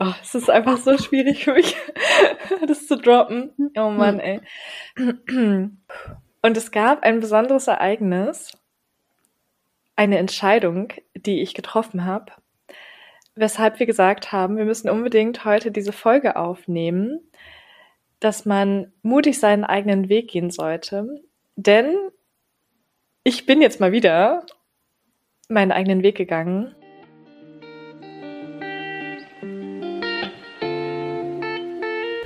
Oh, es ist einfach so schwierig für mich, das zu droppen. Oh Mann, ey. Und es gab ein besonderes Ereignis, eine Entscheidung, die ich getroffen habe, weshalb wir gesagt haben, wir müssen unbedingt heute diese Folge aufnehmen, dass man mutig seinen eigenen Weg gehen sollte. Denn ich bin jetzt mal wieder meinen eigenen Weg gegangen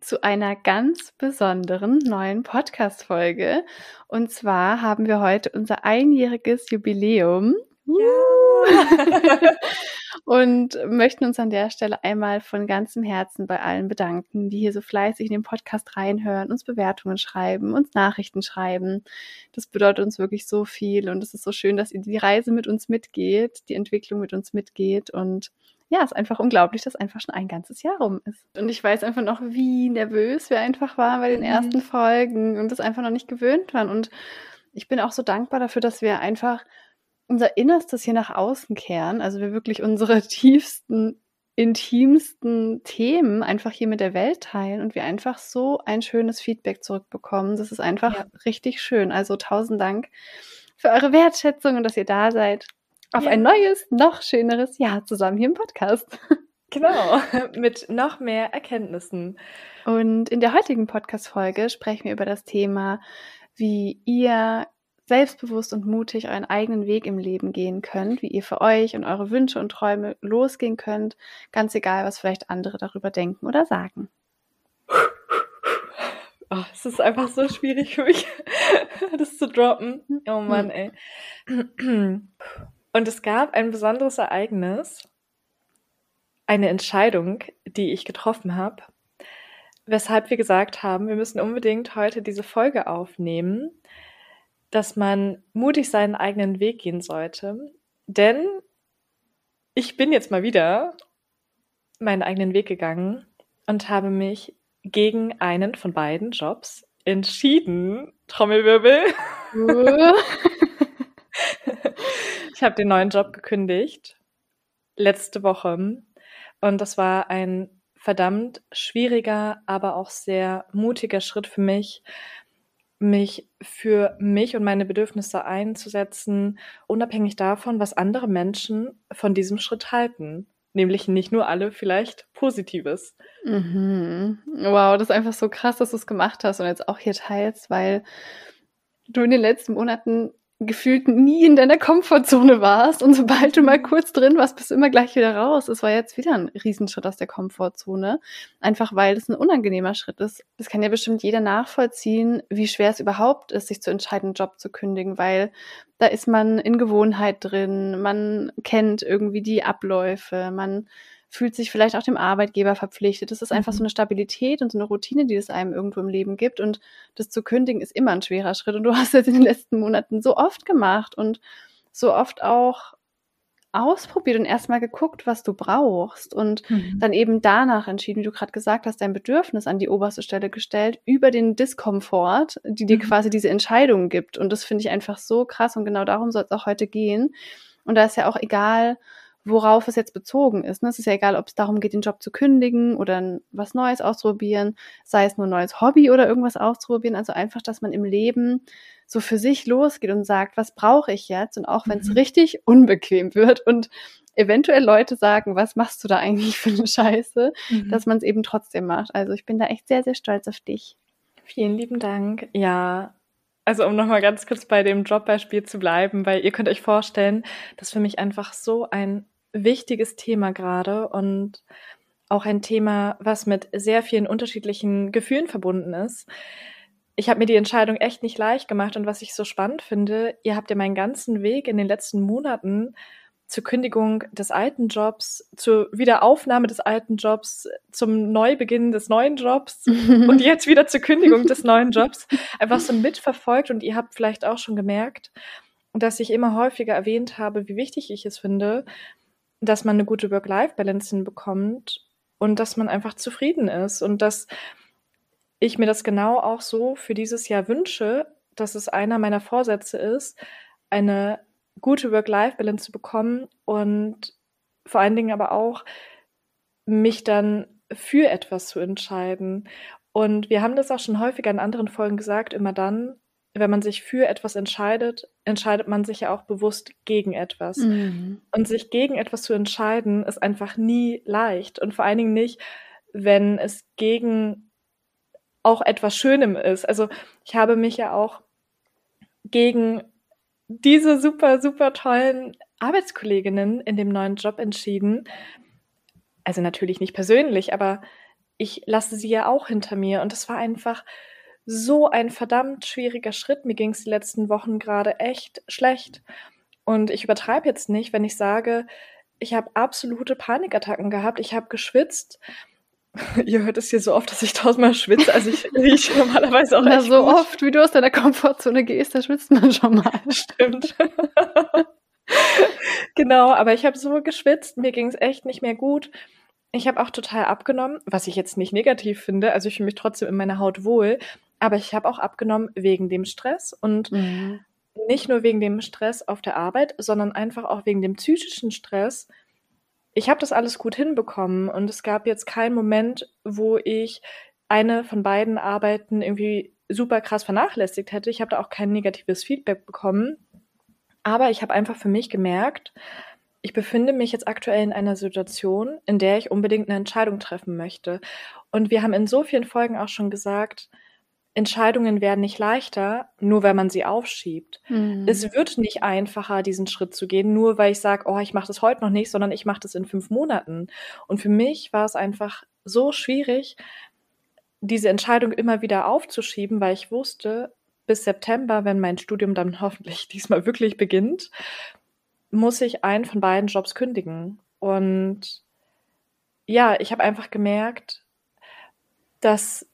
Zu einer ganz besonderen neuen Podcast-Folge. Und zwar haben wir heute unser einjähriges Jubiläum. Ja. und möchten uns an der Stelle einmal von ganzem Herzen bei allen bedanken, die hier so fleißig in den Podcast reinhören, uns Bewertungen schreiben, uns Nachrichten schreiben. Das bedeutet uns wirklich so viel und es ist so schön, dass ihr die Reise mit uns mitgeht, die Entwicklung mit uns mitgeht und ja, ist einfach unglaublich, dass einfach schon ein ganzes Jahr rum ist. Und ich weiß einfach noch, wie nervös wir einfach waren bei den mhm. ersten Folgen und das einfach noch nicht gewöhnt waren. Und ich bin auch so dankbar dafür, dass wir einfach unser Innerstes hier nach außen kehren. Also wir wirklich unsere tiefsten, intimsten Themen einfach hier mit der Welt teilen und wir einfach so ein schönes Feedback zurückbekommen. Das ist einfach ja. richtig schön. Also tausend Dank für eure Wertschätzung und dass ihr da seid auf ja. ein neues, noch schöneres Jahr zusammen hier im Podcast. Genau, mit noch mehr Erkenntnissen. Und in der heutigen Podcast-Folge sprechen wir über das Thema, wie ihr selbstbewusst und mutig euren eigenen Weg im Leben gehen könnt, wie ihr für euch und eure Wünsche und Träume losgehen könnt, ganz egal, was vielleicht andere darüber denken oder sagen. Oh, es ist einfach so schwierig für mich, das zu droppen. Oh Mann, ey. Und es gab ein besonderes Ereignis, eine Entscheidung, die ich getroffen habe, weshalb wir gesagt haben, wir müssen unbedingt heute diese Folge aufnehmen, dass man mutig seinen eigenen Weg gehen sollte. Denn ich bin jetzt mal wieder meinen eigenen Weg gegangen und habe mich gegen einen von beiden Jobs entschieden. Trommelwirbel. Habe den neuen Job gekündigt letzte Woche und das war ein verdammt schwieriger, aber auch sehr mutiger Schritt für mich, mich für mich und meine Bedürfnisse einzusetzen, unabhängig davon, was andere Menschen von diesem Schritt halten. Nämlich nicht nur alle vielleicht Positives. Mhm. Wow, das ist einfach so krass, dass du es gemacht hast und jetzt auch hier teilst, weil du in den letzten Monaten gefühlt nie in deiner Komfortzone warst. Und sobald du mal kurz drin warst, bist du immer gleich wieder raus. Es war jetzt wieder ein Riesenschritt aus der Komfortzone, einfach weil es ein unangenehmer Schritt ist. Das kann ja bestimmt jeder nachvollziehen, wie schwer es überhaupt ist, sich zu entscheiden, einen Job zu kündigen, weil da ist man in Gewohnheit drin, man kennt irgendwie die Abläufe, man fühlt sich vielleicht auch dem Arbeitgeber verpflichtet. Das ist einfach so mhm. eine Stabilität und so eine Routine, die es einem irgendwo im Leben gibt. Und das zu kündigen ist immer ein schwerer Schritt. Und du hast es in den letzten Monaten so oft gemacht und so oft auch ausprobiert und erstmal geguckt, was du brauchst und mhm. dann eben danach entschieden, wie du gerade gesagt hast, dein Bedürfnis an die oberste Stelle gestellt, über den Diskomfort, die dir mhm. quasi diese Entscheidung gibt. Und das finde ich einfach so krass und genau darum soll es auch heute gehen. Und da ist ja auch egal, worauf es jetzt bezogen ist. Ne? Es ist ja egal, ob es darum geht, den Job zu kündigen oder was Neues auszuprobieren, sei es nur ein neues Hobby oder irgendwas auszuprobieren. Also einfach, dass man im Leben so für sich losgeht und sagt, was brauche ich jetzt? Und auch wenn es mhm. richtig unbequem wird und eventuell Leute sagen, was machst du da eigentlich für eine Scheiße, mhm. dass man es eben trotzdem macht. Also ich bin da echt sehr, sehr stolz auf dich. Vielen lieben Dank. Ja, also um nochmal ganz kurz bei dem Jobbeispiel zu bleiben, weil ihr könnt euch vorstellen, dass für mich einfach so ein wichtiges Thema gerade und auch ein Thema, was mit sehr vielen unterschiedlichen Gefühlen verbunden ist. Ich habe mir die Entscheidung echt nicht leicht gemacht und was ich so spannend finde, ihr habt ja meinen ganzen Weg in den letzten Monaten zur Kündigung des alten Jobs, zur Wiederaufnahme des alten Jobs, zum Neubeginn des neuen Jobs und jetzt wieder zur Kündigung des neuen Jobs einfach so mitverfolgt. Und ihr habt vielleicht auch schon gemerkt, dass ich immer häufiger erwähnt habe, wie wichtig ich es finde, dass man eine gute Work-Life-Balance hinbekommt und dass man einfach zufrieden ist und dass ich mir das genau auch so für dieses Jahr wünsche, dass es einer meiner Vorsätze ist, eine gute Work-Life-Balance zu bekommen und vor allen Dingen aber auch mich dann für etwas zu entscheiden. Und wir haben das auch schon häufiger in anderen Folgen gesagt, immer dann, wenn man sich für etwas entscheidet, entscheidet man sich ja auch bewusst gegen etwas. Mhm. Und sich gegen etwas zu entscheiden, ist einfach nie leicht. Und vor allen Dingen nicht, wenn es gegen auch etwas Schönem ist. Also ich habe mich ja auch gegen diese super, super tollen Arbeitskolleginnen in dem neuen Job entschieden. Also natürlich nicht persönlich, aber ich lasse sie ja auch hinter mir. Und es war einfach so ein verdammt schwieriger Schritt. Mir ging es die letzten Wochen gerade echt schlecht. Und ich übertreibe jetzt nicht, wenn ich sage, ich habe absolute Panikattacken gehabt. Ich habe geschwitzt. Ihr hört es hier so oft, dass ich tausendmal schwitze. Also ich rieche normalerweise auch Na, so gut. oft, wie du aus deiner Komfortzone gehst, da schwitzt man schon mal. Stimmt. genau, aber ich habe so geschwitzt. Mir ging es echt nicht mehr gut. Ich habe auch total abgenommen, was ich jetzt nicht negativ finde. Also ich fühle mich trotzdem in meiner Haut wohl. Aber ich habe auch abgenommen wegen dem Stress und mhm. nicht nur wegen dem Stress auf der Arbeit, sondern einfach auch wegen dem psychischen Stress. Ich habe das alles gut hinbekommen und es gab jetzt keinen Moment, wo ich eine von beiden Arbeiten irgendwie super krass vernachlässigt hätte. Ich habe da auch kein negatives Feedback bekommen. Aber ich habe einfach für mich gemerkt, ich befinde mich jetzt aktuell in einer Situation, in der ich unbedingt eine Entscheidung treffen möchte. Und wir haben in so vielen Folgen auch schon gesagt, Entscheidungen werden nicht leichter, nur weil man sie aufschiebt. Mhm. Es wird nicht einfacher, diesen Schritt zu gehen, nur weil ich sage, oh, ich mache das heute noch nicht, sondern ich mache das in fünf Monaten. Und für mich war es einfach so schwierig, diese Entscheidung immer wieder aufzuschieben, weil ich wusste, bis September, wenn mein Studium dann hoffentlich diesmal wirklich beginnt, muss ich einen von beiden Jobs kündigen. Und ja, ich habe einfach gemerkt, dass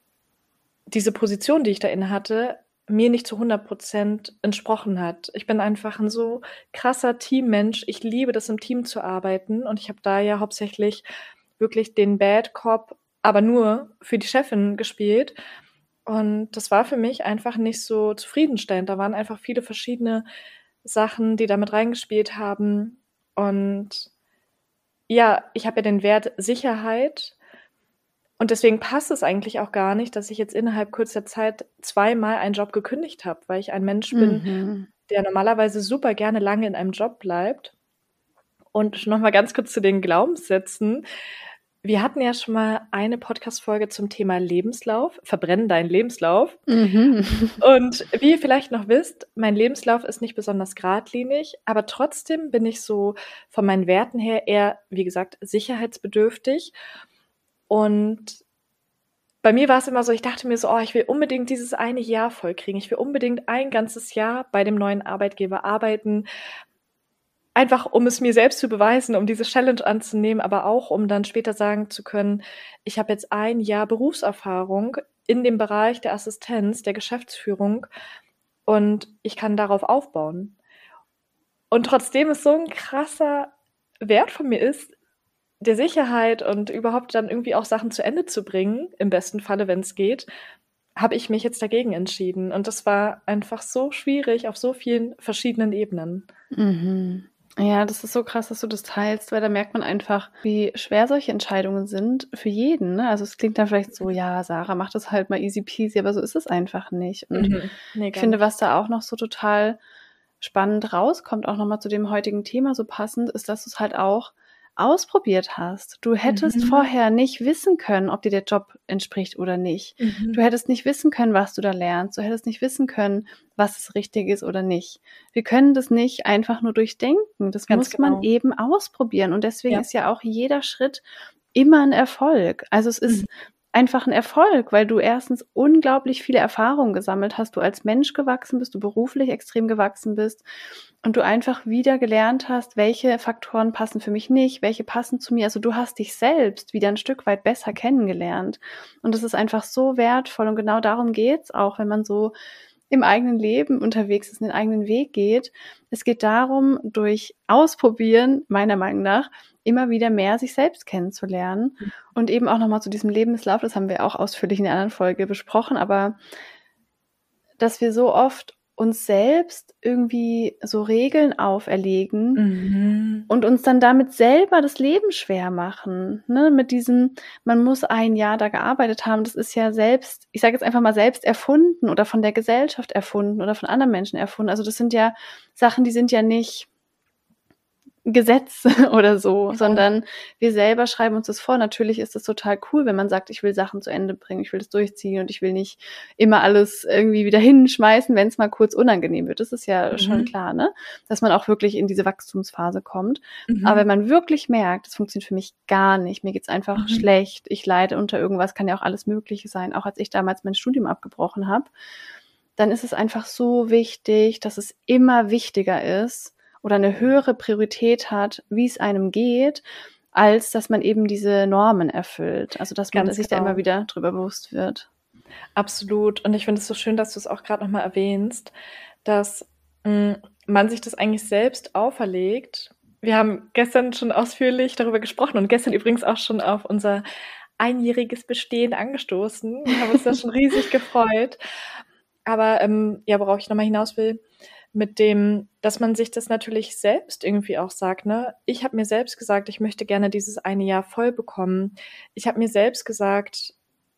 diese Position, die ich da inne hatte, mir nicht zu 100 Prozent entsprochen hat. Ich bin einfach ein so krasser Teammensch. Ich liebe das, im Team zu arbeiten. Und ich habe da ja hauptsächlich wirklich den Bad Cop, aber nur für die Chefin gespielt. Und das war für mich einfach nicht so zufriedenstellend. Da waren einfach viele verschiedene Sachen, die damit reingespielt haben. Und ja, ich habe ja den Wert Sicherheit und deswegen passt es eigentlich auch gar nicht, dass ich jetzt innerhalb kurzer Zeit zweimal einen Job gekündigt habe, weil ich ein Mensch bin, mhm. der normalerweise super gerne lange in einem Job bleibt. Und nochmal ganz kurz zu den Glaubenssätzen. Wir hatten ja schon mal eine Podcast-Folge zum Thema Lebenslauf, verbrennen deinen Lebenslauf. Mhm. Und wie ihr vielleicht noch wisst, mein Lebenslauf ist nicht besonders geradlinig, aber trotzdem bin ich so von meinen Werten her eher, wie gesagt, sicherheitsbedürftig. Und bei mir war es immer so, ich dachte mir so, oh, ich will unbedingt dieses eine Jahr vollkriegen. Ich will unbedingt ein ganzes Jahr bei dem neuen Arbeitgeber arbeiten. Einfach, um es mir selbst zu beweisen, um diese Challenge anzunehmen, aber auch, um dann später sagen zu können, ich habe jetzt ein Jahr Berufserfahrung in dem Bereich der Assistenz, der Geschäftsführung und ich kann darauf aufbauen. Und trotzdem es so ein krasser Wert von mir ist, der Sicherheit und überhaupt dann irgendwie auch Sachen zu Ende zu bringen, im besten Falle, wenn es geht, habe ich mich jetzt dagegen entschieden. Und das war einfach so schwierig auf so vielen verschiedenen Ebenen. Mhm. Ja, das ist so krass, dass du das teilst, weil da merkt man einfach, wie schwer solche Entscheidungen sind für jeden. Ne? Also es klingt dann vielleicht so, ja, Sarah, mach das halt mal easy peasy, aber so ist es einfach nicht. Und mhm. nee, ich finde, was da auch noch so total spannend rauskommt, auch nochmal zu dem heutigen Thema so passend, ist, dass du es halt auch ausprobiert hast. Du hättest mhm. vorher nicht wissen können, ob dir der Job entspricht oder nicht. Mhm. Du hättest nicht wissen können, was du da lernst. Du hättest nicht wissen können, was es richtig ist oder nicht. Wir können das nicht einfach nur durchdenken. Das Ganz muss genau. man eben ausprobieren. Und deswegen ja. ist ja auch jeder Schritt immer ein Erfolg. Also es ist mhm. Einfach ein Erfolg, weil du erstens unglaublich viele Erfahrungen gesammelt hast, du als Mensch gewachsen bist, du beruflich extrem gewachsen bist und du einfach wieder gelernt hast, welche Faktoren passen für mich nicht, welche passen zu mir. Also du hast dich selbst wieder ein Stück weit besser kennengelernt. Und das ist einfach so wertvoll. Und genau darum geht's auch, wenn man so im eigenen Leben unterwegs ist, den eigenen Weg geht. Es geht darum, durch Ausprobieren, meiner Meinung nach, immer wieder mehr sich selbst kennenzulernen. Und eben auch nochmal zu diesem Lebenslauf, das haben wir auch ausführlich in der anderen Folge besprochen, aber dass wir so oft uns selbst irgendwie so Regeln auferlegen mhm. und uns dann damit selber das Leben schwer machen. Ne? Mit diesem, man muss ein Jahr da gearbeitet haben, das ist ja selbst, ich sage jetzt einfach mal selbst erfunden oder von der Gesellschaft erfunden oder von anderen Menschen erfunden. Also das sind ja Sachen, die sind ja nicht Gesetz oder so, sondern wir selber schreiben uns das vor. Natürlich ist es total cool, wenn man sagt, ich will Sachen zu Ende bringen, ich will das durchziehen und ich will nicht immer alles irgendwie wieder hinschmeißen, wenn es mal kurz unangenehm wird. Das ist ja mhm. schon klar, ne? Dass man auch wirklich in diese Wachstumsphase kommt. Mhm. Aber wenn man wirklich merkt, das funktioniert für mich gar nicht, mir geht's einfach mhm. schlecht, ich leide unter irgendwas, kann ja auch alles Mögliche sein, auch als ich damals mein Studium abgebrochen habe, dann ist es einfach so wichtig, dass es immer wichtiger ist, oder eine höhere Priorität hat, wie es einem geht, als dass man eben diese Normen erfüllt. Also dass man Ganz sich genau. da immer wieder drüber bewusst wird. Absolut. Und ich finde es so schön, dass du es auch gerade nochmal erwähnst, dass mh, hm, man sich das eigentlich selbst auferlegt. Wir haben gestern schon ausführlich darüber gesprochen und gestern übrigens auch schon auf unser einjähriges Bestehen angestoßen. Wir haben uns da schon riesig gefreut. Aber ähm, ja, worauf ich nochmal hinaus will, mit dem, dass man sich das natürlich selbst irgendwie auch sagt, ne? Ich habe mir selbst gesagt, ich möchte gerne dieses eine Jahr voll bekommen. Ich habe mir selbst gesagt,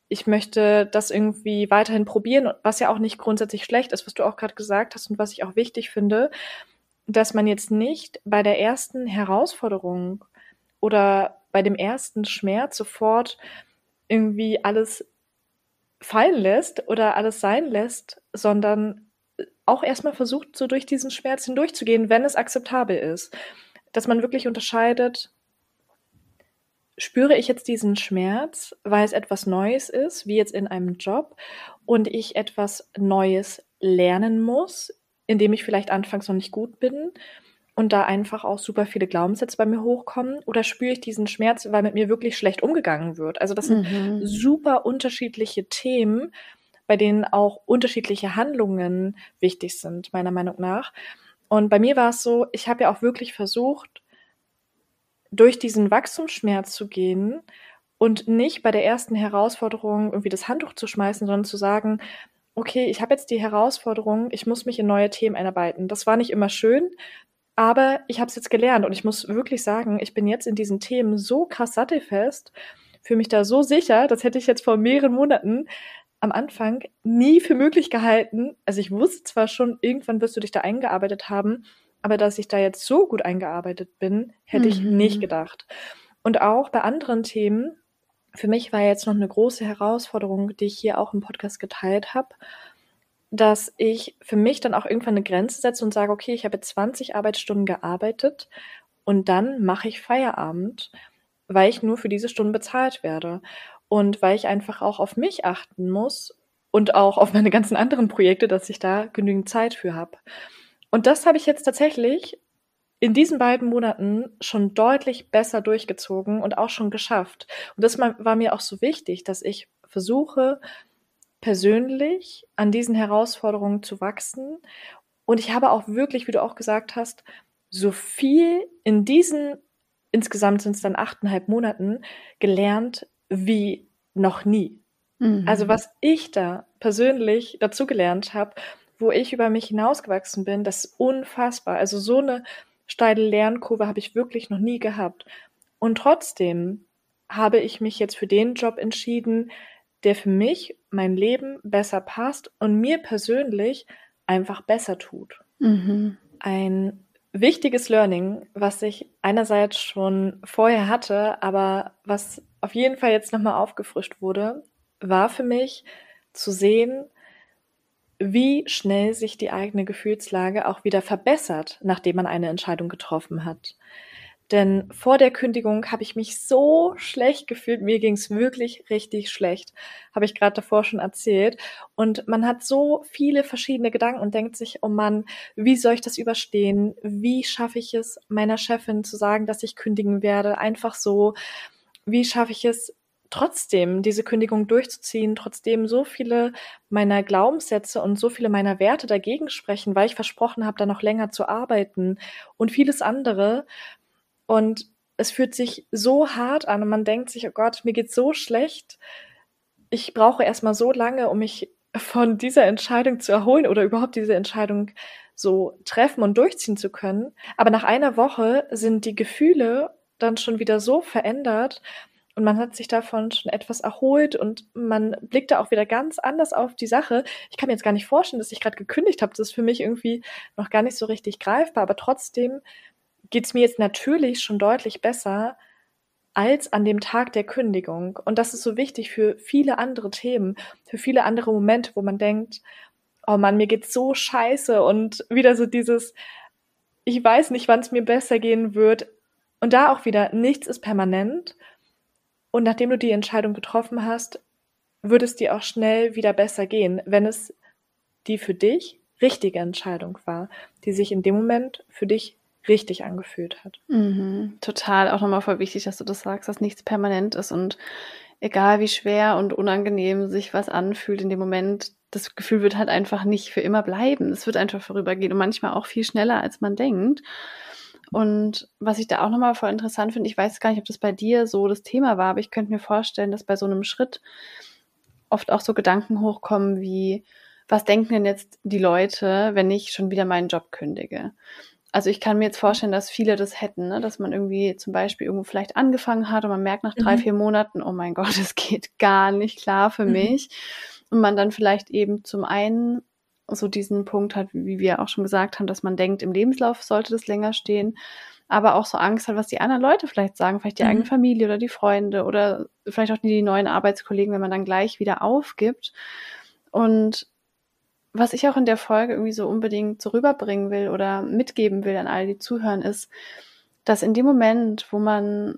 ich möchte das irgendwie weiterhin probieren, was ja auch nicht grundsätzlich schlecht ist, was du auch gerade gesagt hast und was ich auch wichtig finde, dass man jetzt nicht bei der ersten Herausforderung oder bei dem ersten Schmerz sofort irgendwie alles fallen lässt oder alles sein lässt, sondern auch erstmal versucht, so durch diesen Schmerz hindurchzugehen, wenn es akzeptabel ist. Dass man wirklich unterscheidet, spüre ich jetzt diesen Schmerz, weil es etwas Neues ist, wie jetzt in einem Job, und ich etwas Neues lernen muss, indem ich vielleicht anfangs noch nicht gut bin und da einfach auch super viele Glaubenssätze bei mir hochkommen, oder spüre ich diesen Schmerz, weil mit mir wirklich schlecht umgegangen wird. Also das sind mhm. super unterschiedliche Themen, bei denen auch unterschiedliche Handlungen wichtig sind, meiner Meinung nach. Und bei mir war es so, ich habe ja auch wirklich versucht, durch diesen Wachstumsschmerz zu gehen und nicht bei der ersten Herausforderung irgendwie das Handtuch zu schmeißen, sondern zu sagen, okay, ich habe jetzt die Herausforderung, ich muss mich in neue Themen einarbeiten. Das war nicht immer schön, aber ich habe es jetzt gelernt und ich muss wirklich sagen, ich bin jetzt in diesen Themen so krass sattelfest, fühle mich da so sicher, das hätte ich jetzt vor mehreren Monaten am Anfang nie für möglich gehalten. Also ich wusste zwar schon, irgendwann wirst du dich da eingearbeitet haben, aber dass ich da jetzt so gut eingearbeitet bin, hätte mhm. ich nicht gedacht. Und auch bei anderen Themen, für mich war jetzt noch eine große Herausforderung, die ich hier auch im Podcast geteilt habe, dass ich für mich dann auch irgendwann eine Grenze setze und sage, okay, ich habe jetzt 20 Arbeitsstunden gearbeitet und dann mache ich Feierabend, weil ich nur für diese Stunden bezahlt werde. Und weil ich einfach auch auf mich achten muss und auch auf meine ganzen anderen Projekte, dass ich da genügend Zeit für habe. Und das habe ich jetzt tatsächlich in diesen beiden Monaten schon deutlich besser durchgezogen und auch schon geschafft. Und das war mir auch so wichtig, dass ich versuche, persönlich an diesen Herausforderungen zu wachsen. Und ich habe auch wirklich, wie du auch gesagt hast, so viel in diesen, insgesamt sind es dann achteinhalb Monaten, gelernt, wie noch nie. Mhm. Also was ich da persönlich dazugelernt habe, wo ich über mich hinausgewachsen bin, das ist unfassbar. Also so eine steile Lernkurve habe ich wirklich noch nie gehabt. Und trotzdem habe ich mich jetzt für den Job entschieden, der für mich, mein Leben besser passt und mir persönlich einfach besser tut. Mhm. Ein wichtiges Learning, was ich einerseits schon vorher hatte, aber was auf jeden Fall jetzt nochmal aufgefrischt wurde, war für mich zu sehen, wie schnell sich die eigene Gefühlslage auch wieder verbessert, nachdem man eine Entscheidung getroffen hat. Denn vor der Kündigung habe ich mich so schlecht gefühlt. Mir ging es wirklich richtig schlecht. Habe ich gerade davor schon erzählt. Und man hat so viele verschiedene Gedanken und denkt sich, oh Mann, wie soll ich das überstehen? Wie schaffe ich es, meiner Chefin zu sagen, dass ich kündigen werde? Einfach so. Wie schaffe ich es, trotzdem diese Kündigung durchzuziehen, trotzdem so viele meiner Glaubenssätze und so viele meiner Werte dagegen sprechen, weil ich versprochen habe, da noch länger zu arbeiten und vieles andere. Und es fühlt sich so hart an und man denkt sich, oh Gott, mir geht's so schlecht. Ich brauche erstmal so lange, um mich von dieser Entscheidung zu erholen oder überhaupt diese Entscheidung so treffen und durchziehen zu können. Aber nach einer Woche sind die Gefühle dann schon wieder so verändert, und man hat sich davon schon etwas erholt und man blickt da auch wieder ganz anders auf die Sache. Ich kann mir jetzt gar nicht vorstellen, dass ich gerade gekündigt habe. Das ist für mich irgendwie noch gar nicht so richtig greifbar. Aber trotzdem geht es mir jetzt natürlich schon deutlich besser als an dem Tag der Kündigung. Und das ist so wichtig für viele andere Themen, für viele andere Momente, wo man denkt, oh Mann, mir geht's so scheiße und wieder so dieses, ich weiß nicht, wann es mir besser gehen wird. Und da auch wieder, nichts ist permanent und nachdem du die Entscheidung getroffen hast, würde es dir auch schnell wieder besser gehen, wenn es die für dich richtige Entscheidung war, die sich in dem Moment für dich richtig angefühlt hat. Mhm, total, auch nochmal voll wichtig, dass du das sagst, dass nichts permanent ist und egal wie schwer und unangenehm sich was anfühlt in dem Moment, das Gefühl wird halt einfach nicht für immer bleiben. Es wird einfach vorübergehen und manchmal auch viel schneller, als man denkt. Und was ich da auch nochmal voll interessant finde, ich weiß gar nicht, ob das bei dir so das Thema war, aber ich könnte mir vorstellen, dass bei so einem Schritt oft auch so Gedanken hochkommen wie, was denken denn jetzt die Leute, wenn ich schon wieder meinen Job kündige? Also ich kann mir jetzt vorstellen, dass viele das hätten, ne? dass man irgendwie zum Beispiel irgendwo vielleicht angefangen hat und man merkt nach drei, mhm. vier Monaten, oh mein Gott, es geht gar nicht klar für mhm. mich. Und man dann vielleicht eben zum einen so diesen Punkt hat, wie wir auch schon gesagt haben, dass man denkt, im Lebenslauf sollte das länger stehen, aber auch so Angst hat, was die anderen Leute vielleicht sagen, vielleicht die mhm. eigene Familie oder die Freunde oder vielleicht auch die neuen Arbeitskollegen, wenn man dann gleich wieder aufgibt. Und was ich auch in der Folge irgendwie so unbedingt so rüberbringen will oder mitgeben will an alle, die zuhören, ist, dass in dem Moment, wo man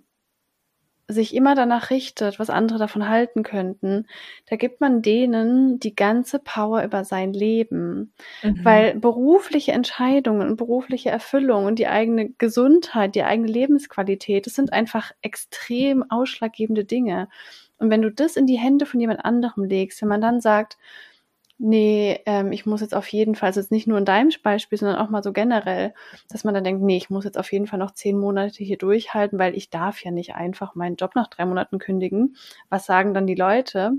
sich immer danach richtet, was andere davon halten könnten, da gibt man denen die ganze Power über sein Leben. Mhm. Weil berufliche Entscheidungen und berufliche Erfüllung und die eigene Gesundheit, die eigene Lebensqualität, das sind einfach extrem ausschlaggebende Dinge. Und wenn du das in die Hände von jemand anderem legst, wenn man dann sagt, nee, ähm, ich muss jetzt auf jeden Fall, also jetzt nicht nur in deinem Beispiel, sondern auch mal so generell, dass man dann denkt, nee, ich muss jetzt auf jeden Fall noch zehn Monate hier durchhalten, weil ich darf ja nicht einfach meinen Job nach drei Monaten kündigen. Was sagen dann die Leute?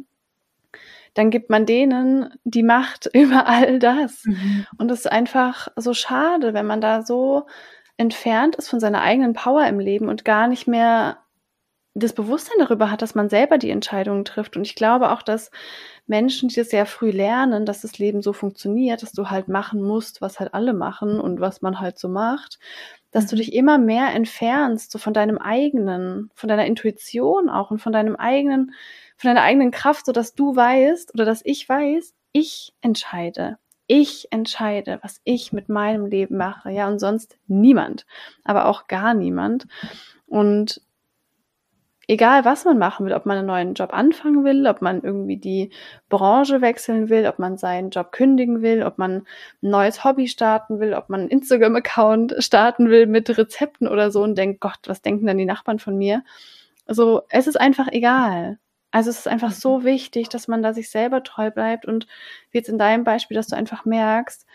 Dann gibt man denen die Macht über all das. Mhm. Und es ist einfach so schade, wenn man da so entfernt ist von seiner eigenen Power im Leben und gar nicht mehr das Bewusstsein darüber hat, dass man selber die Entscheidungen trifft. Und ich glaube auch, dass Menschen, die das sehr früh lernen, dass das Leben so funktioniert, dass du halt machen musst, was halt alle machen und was man halt so macht, dass mhm. du dich immer mehr entfernst, so von deinem eigenen, von deiner Intuition auch und von deinem eigenen, von deiner eigenen Kraft, so dass du weißt oder dass ich weiß, ich entscheide. Ich entscheide, was ich mit meinem Leben mache, ja, und sonst niemand, aber auch gar niemand. Und egal was man machen will, ob man einen neuen Job anfangen will, ob man irgendwie die Branche wechseln will, ob man seinen Job kündigen will, ob man ein neues Hobby starten will, ob man einen Instagram-Account starten will mit Rezepten oder so und denkt, Gott, was denken dann die Nachbarn von mir? Also es ist einfach egal. Also es ist einfach so wichtig, dass man da sich selber treu bleibt und wie jetzt in deinem Beispiel, dass du einfach merkst,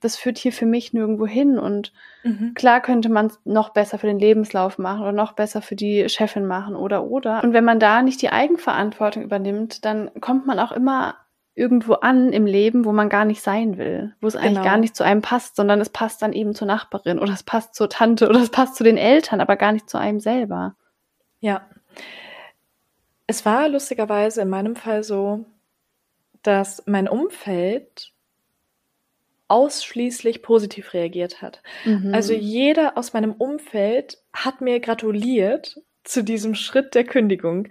das führt hier für mich nirgendwo hin. Und mhm. klar könnte man es noch besser für den Lebenslauf machen oder noch besser für die Chefin machen oder oder. Und wenn man da nicht die Eigenverantwortung übernimmt, dann kommt man auch immer irgendwo an im Leben, wo man gar nicht sein will, wo es genau. eigentlich gar nicht zu einem passt, sondern es passt dann eben zur Nachbarin oder es passt zur Tante oder es passt zu den Eltern, aber gar nicht zu einem selber. Ja. Es war lustigerweise in meinem Fall so, dass mein Umfeld ausschließlich positiv reagiert hat. Mhm. Also jeder aus meinem Umfeld hat mir gratuliert zu diesem Schritt der Kündigung.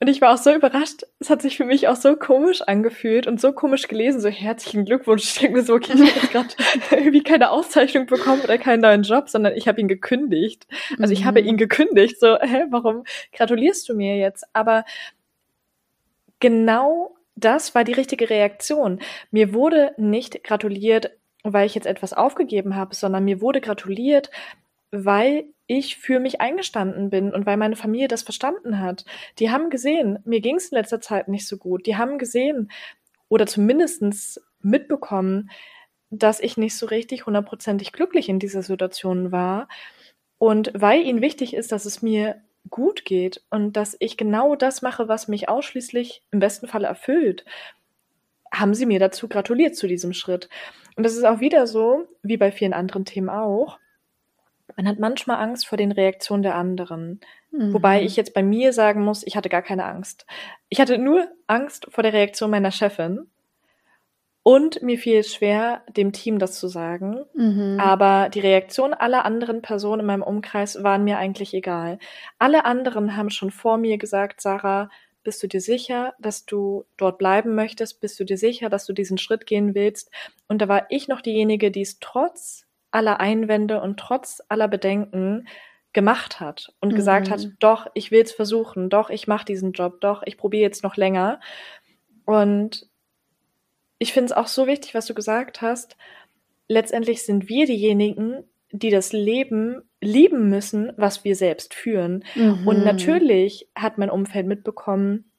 Und ich war auch so überrascht. Es hat sich für mich auch so komisch angefühlt und so komisch gelesen. So herzlichen Glückwunsch. Ich denke mir so, okay, ich habe jetzt gerade irgendwie keine Auszeichnung bekommen oder keinen neuen Job, sondern ich habe ihn gekündigt. Also ich habe mhm. ihn gekündigt. So, hä, warum gratulierst du mir jetzt? Aber genau das war die richtige Reaktion. Mir wurde nicht gratuliert, weil ich jetzt etwas aufgegeben habe, sondern mir wurde gratuliert, weil ich für mich eingestanden bin und weil meine Familie das verstanden hat. Die haben gesehen, mir ging es in letzter Zeit nicht so gut. Die haben gesehen oder zumindest mitbekommen, dass ich nicht so richtig hundertprozentig glücklich in dieser Situation war. Und weil ihnen wichtig ist, dass es mir gut geht und dass ich genau das mache, was mich ausschließlich im besten Fall erfüllt, haben sie mir dazu gratuliert zu diesem Schritt. Und das ist auch wieder so, wie bei vielen anderen Themen auch. Man hat manchmal Angst vor den Reaktionen der anderen. Mhm. Wobei ich jetzt bei mir sagen muss, ich hatte gar keine Angst. Ich hatte nur Angst vor der Reaktion meiner Chefin. Und mir fiel es schwer, dem Team das zu sagen. Mhm. Aber die Reaktion aller anderen Personen in meinem Umkreis waren mir eigentlich egal. Alle anderen haben schon vor mir gesagt, Sarah, bist du dir sicher, dass du dort bleiben möchtest? Bist du dir sicher, dass du diesen Schritt gehen willst? Und da war ich noch diejenige, die es trotz aller Einwände und trotz aller Bedenken gemacht hat und mhm. gesagt hat, doch, ich will es versuchen, doch, ich mache diesen Job, doch, ich probiere jetzt noch länger. Und ich finde es auch so wichtig, was du gesagt hast. Letztendlich sind wir diejenigen, die das Leben lieben müssen, was wir selbst führen. Mhm. Und natürlich hat mein Umfeld mitbekommen,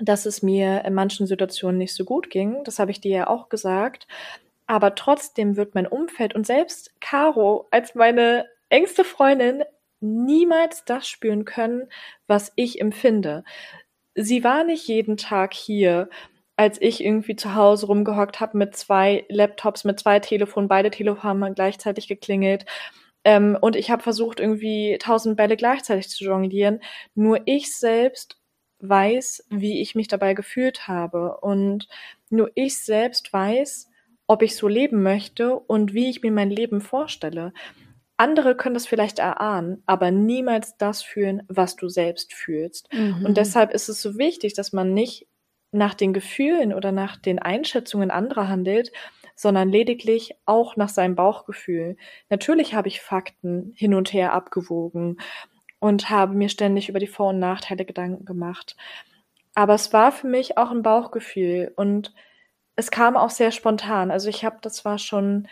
dass es mir in manchen Situationen nicht so gut ging. Das habe ich dir ja auch gesagt. Aber trotzdem wird mein Umfeld und selbst Caro als meine engste Freundin niemals das spüren können, was ich empfinde. Sie war nicht jeden Tag hier, als ich irgendwie zu Hause rumgehockt habe mit zwei Laptops, mit zwei Telefonen, beide Telefone haben gleichzeitig geklingelt. Ähm, und ich habe versucht, irgendwie tausend Bälle gleichzeitig zu jonglieren. Nur ich selbst weiß, wie ich mich dabei gefühlt habe. Und nur ich selbst weiß, ob ich so leben möchte und wie ich mir mein Leben vorstelle. Andere können das vielleicht erahnen, aber niemals das fühlen, was du selbst fühlst. Mhm. Und deshalb ist es so wichtig, dass man nicht nach den Gefühlen oder nach den Einschätzungen anderer handelt, sondern lediglich auch nach seinem Bauchgefühl. Natürlich habe ich Fakten hin und her abgewogen und habe mir ständig über die Vor- und Nachteile Gedanken gemacht. Aber es war für mich auch ein Bauchgefühl und es kam auch sehr spontan. Also ich habe das zwar schon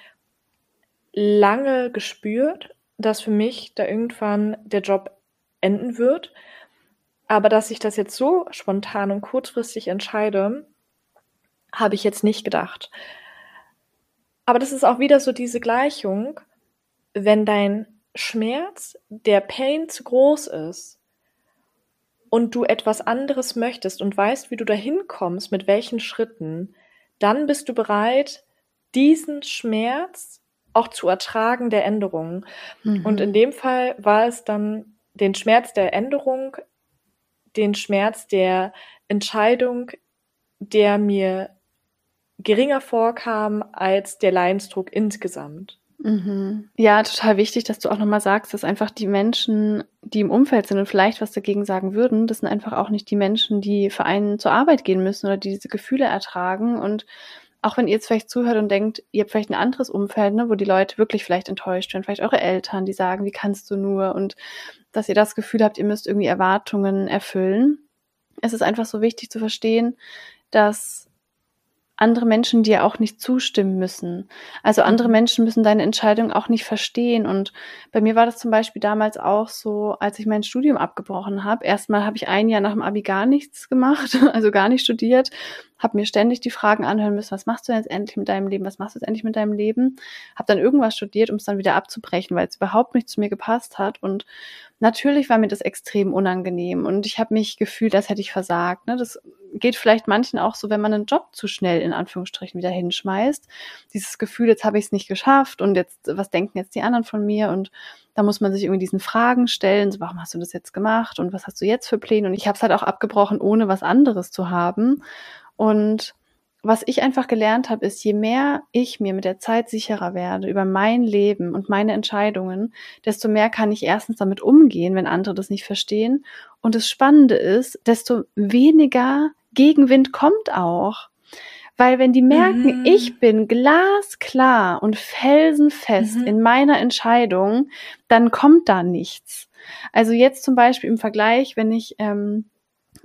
lange gespürt, dass für mich da irgendwann der Job enden wird, aber dass ich das jetzt so spontan und kurzfristig entscheide, habe ich jetzt nicht gedacht. Aber das ist auch wieder so diese Gleichung, wenn dein Schmerz, der Pain zu groß ist und du etwas anderes möchtest und weißt, wie du dahin kommst, mit welchen Schritten, dann bist du bereit, diesen Schmerz auch zu ertragen der Änderung. Mhm. Und in dem Fall war es dann den Schmerz der Änderung, den Schmerz der Entscheidung, der mir geringer vorkam als der Leidensdruck insgesamt. Mhm. Ja, total wichtig, dass du auch nochmal sagst, dass einfach die Menschen, die im Umfeld sind und vielleicht was dagegen sagen würden, das sind einfach auch nicht die Menschen, die für einen zur Arbeit gehen müssen oder die diese Gefühle ertragen. Und auch wenn ihr jetzt vielleicht zuhört und denkt, ihr habt vielleicht ein anderes Umfeld, ne, wo die Leute wirklich vielleicht enttäuscht werden, vielleicht eure Eltern, die sagen, wie kannst du nur und dass ihr das Gefühl habt, ihr müsst irgendwie Erwartungen erfüllen. Es ist einfach so wichtig zu verstehen, dass andere Menschen dir auch nicht zustimmen müssen. Also andere mhm. Menschen müssen deine Entscheidung auch nicht verstehen. Und bei mir war das zum Beispiel damals auch so, als ich mein Studium abgebrochen habe. Erstmal habe ich ein Jahr nach dem Abi gar nichts gemacht, also gar nicht studiert, habe mir ständig die Fragen anhören müssen, was machst du jetzt endlich mit deinem Leben, was machst du jetzt endlich mit deinem Leben? Habe dann irgendwas studiert, um es dann wieder abzubrechen, weil es überhaupt nicht zu mir gepasst hat. Und natürlich war mir das extrem unangenehm und ich habe mich gefühlt, als hätte ich versagt. Ne? Das geht vielleicht manchen auch so, wenn man einen Job zu schnell in Anführungsstrichen wieder hinschmeißt. Dieses Gefühl, jetzt habe ich es nicht geschafft und jetzt, was denken jetzt die anderen von mir? Und da muss man sich irgendwie diesen Fragen stellen, so, warum hast du das jetzt gemacht und was hast du jetzt für Pläne? Und ich habe es halt auch abgebrochen, ohne was anderes zu haben. Und was ich einfach gelernt habe, ist, je mehr ich mir mit der Zeit sicherer werde über mein Leben und meine Entscheidungen, desto mehr kann ich erstens damit umgehen, wenn andere das nicht verstehen. Und das Spannende ist, desto weniger Gegenwind kommt auch. Weil wenn die merken, mhm. ich bin glasklar und felsenfest mhm. in meiner Entscheidung, dann kommt da nichts. Also jetzt zum Beispiel im Vergleich, wenn ich ähm,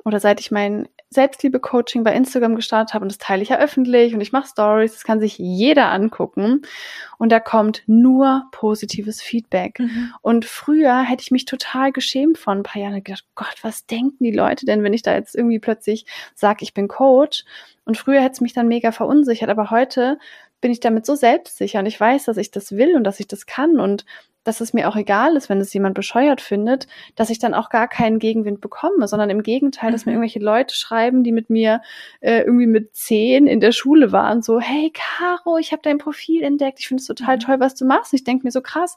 oder seit ich mein Selbstliebe-Coaching bei Instagram gestartet habe und das teile ich ja öffentlich und ich mache Stories, das kann sich jeder angucken und da kommt nur positives Feedback. Mhm. Und früher hätte ich mich total geschämt vor ein paar Jahren und gedacht, Gott, was denken die Leute denn, wenn ich da jetzt irgendwie plötzlich sage, ich bin Coach? Und früher hätte es mich dann mega verunsichert, aber heute bin ich damit so selbstsicher und ich weiß, dass ich das will und dass ich das kann und dass es mir auch egal ist, wenn es jemand bescheuert findet, dass ich dann auch gar keinen Gegenwind bekomme, sondern im Gegenteil, dass mir mhm. irgendwelche Leute schreiben, die mit mir äh, irgendwie mit zehn in der Schule waren, so, hey Caro, ich habe dein Profil entdeckt, ich finde es total mhm. toll, was du machst. Ich denke mir so krass,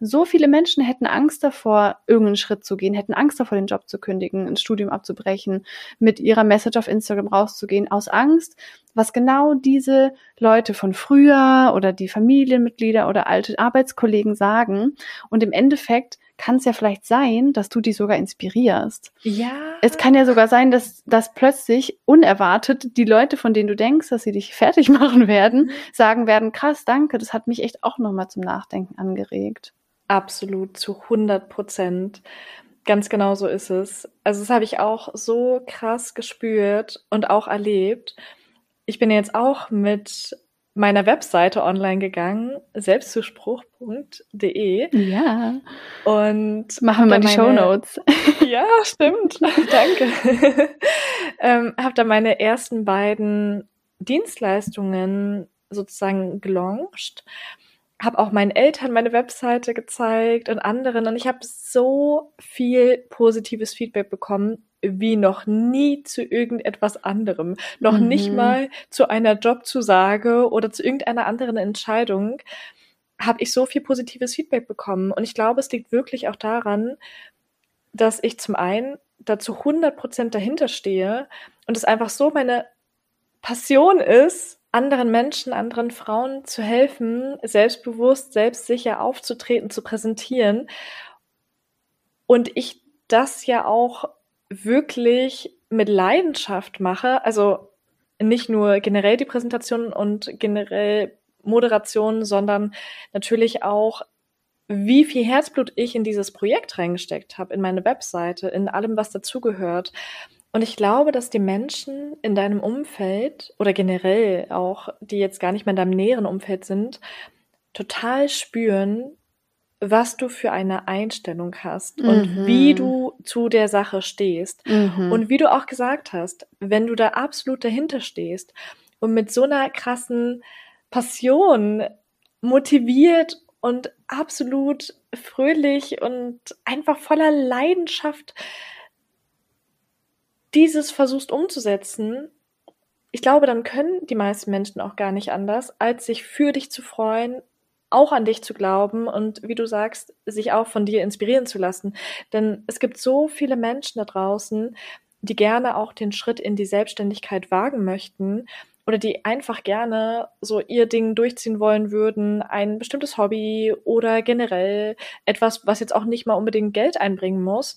so viele Menschen hätten Angst davor, irgendeinen Schritt zu gehen, hätten Angst davor, den Job zu kündigen, ein Studium abzubrechen, mit ihrer Message auf Instagram rauszugehen, aus Angst, was genau diese Leute von früher oder die Familienmitglieder oder alte Arbeitskollegen sagen. Und im Endeffekt kann es ja vielleicht sein, dass du die sogar inspirierst. Ja. Es kann ja sogar sein, dass, dass plötzlich unerwartet die Leute, von denen du denkst, dass sie dich fertig machen werden, mhm. sagen werden, krass, danke, das hat mich echt auch nochmal zum Nachdenken angeregt. Absolut, zu 100 Prozent. Ganz genau so ist es. Also das habe ich auch so krass gespürt und auch erlebt. Ich bin jetzt auch mit meiner Webseite online gegangen, selbstzuspruch.de. Ja. Und machen wir mal die Show Notes. Ja, stimmt. Danke. ähm, habe da meine ersten beiden Dienstleistungen sozusagen gelauncht habe auch meinen Eltern meine Webseite gezeigt und anderen und ich habe so viel positives Feedback bekommen wie noch nie zu irgendetwas anderem, noch mhm. nicht mal zu einer Jobzusage oder zu irgendeiner anderen Entscheidung habe ich so viel positives Feedback bekommen und ich glaube, es liegt wirklich auch daran, dass ich zum einen dazu 100 Prozent dahinter stehe und es einfach so meine Passion ist, anderen Menschen, anderen Frauen zu helfen, selbstbewusst, selbstsicher aufzutreten, zu präsentieren. Und ich das ja auch wirklich mit Leidenschaft mache, also nicht nur generell die Präsentation und generell Moderation, sondern natürlich auch, wie viel Herzblut ich in dieses Projekt reingesteckt habe, in meine Webseite, in allem, was dazugehört. Und ich glaube, dass die Menschen in deinem Umfeld oder generell auch, die jetzt gar nicht mehr in deinem näheren Umfeld sind, total spüren, was du für eine Einstellung hast mhm. und wie du zu der Sache stehst. Mhm. Und wie du auch gesagt hast, wenn du da absolut dahinter stehst und mit so einer krassen Passion motiviert und absolut fröhlich und einfach voller Leidenschaft dieses versuchst umzusetzen, ich glaube, dann können die meisten Menschen auch gar nicht anders, als sich für dich zu freuen, auch an dich zu glauben und wie du sagst, sich auch von dir inspirieren zu lassen. Denn es gibt so viele Menschen da draußen, die gerne auch den Schritt in die Selbstständigkeit wagen möchten oder die einfach gerne so ihr Ding durchziehen wollen würden, ein bestimmtes Hobby oder generell etwas, was jetzt auch nicht mal unbedingt Geld einbringen muss,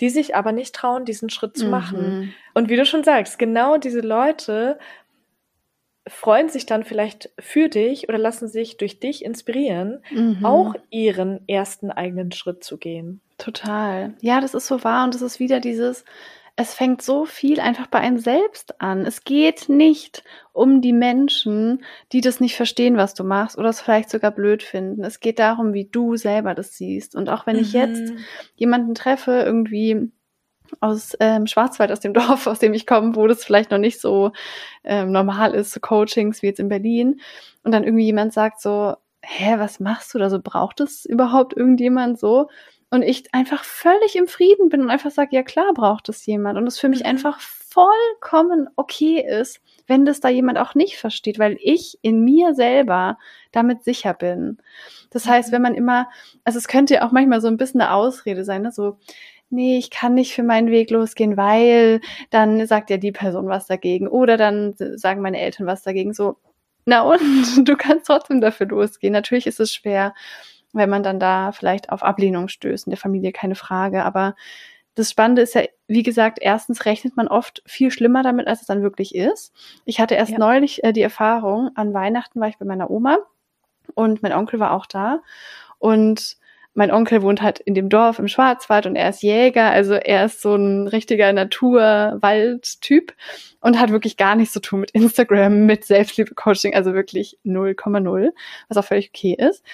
die sich aber nicht trauen, diesen Schritt zu machen. Mhm. Und wie du schon sagst, genau diese Leute freuen sich dann vielleicht für dich oder lassen sich durch dich inspirieren, mhm. auch ihren ersten eigenen Schritt zu gehen. Total. Ja, das ist so wahr und das ist wieder dieses, es fängt so viel einfach bei einem selbst an. Es geht nicht um die Menschen, die das nicht verstehen, was du machst oder es vielleicht sogar blöd finden. Es geht darum, wie du selber das siehst. Und auch wenn mhm. ich jetzt jemanden treffe, irgendwie aus ähm, Schwarzwald, aus dem Dorf, aus dem ich komme, wo das vielleicht noch nicht so ähm, normal ist, so Coachings wie jetzt in Berlin, und dann irgendwie jemand sagt so, hä, was machst du da so? Braucht es überhaupt irgendjemand so? Und ich einfach völlig im Frieden bin und einfach sage, ja klar braucht es jemand und es für mich mhm. einfach vollkommen okay ist, wenn das da jemand auch nicht versteht, weil ich in mir selber damit sicher bin. Das heißt, mhm. wenn man immer, also es könnte ja auch manchmal so ein bisschen eine Ausrede sein, ne? so, nee, ich kann nicht für meinen Weg losgehen, weil dann sagt ja die Person was dagegen oder dann sagen meine Eltern was dagegen. So, na und du kannst trotzdem dafür losgehen. Natürlich ist es schwer, wenn man dann da vielleicht auf Ablehnung stößt in der Familie, keine Frage. Aber das Spannende ist ja, wie gesagt, erstens rechnet man oft viel schlimmer damit, als es dann wirklich ist. Ich hatte erst ja. neulich äh, die Erfahrung, an Weihnachten war ich bei meiner Oma und mein Onkel war auch da. Und mein Onkel wohnt halt in dem Dorf im Schwarzwald und er ist Jäger, also er ist so ein richtiger Natur-Wald-Typ und hat wirklich gar nichts zu tun mit Instagram, mit Selbstliebe-Coaching, also wirklich 0,0, was auch völlig okay ist.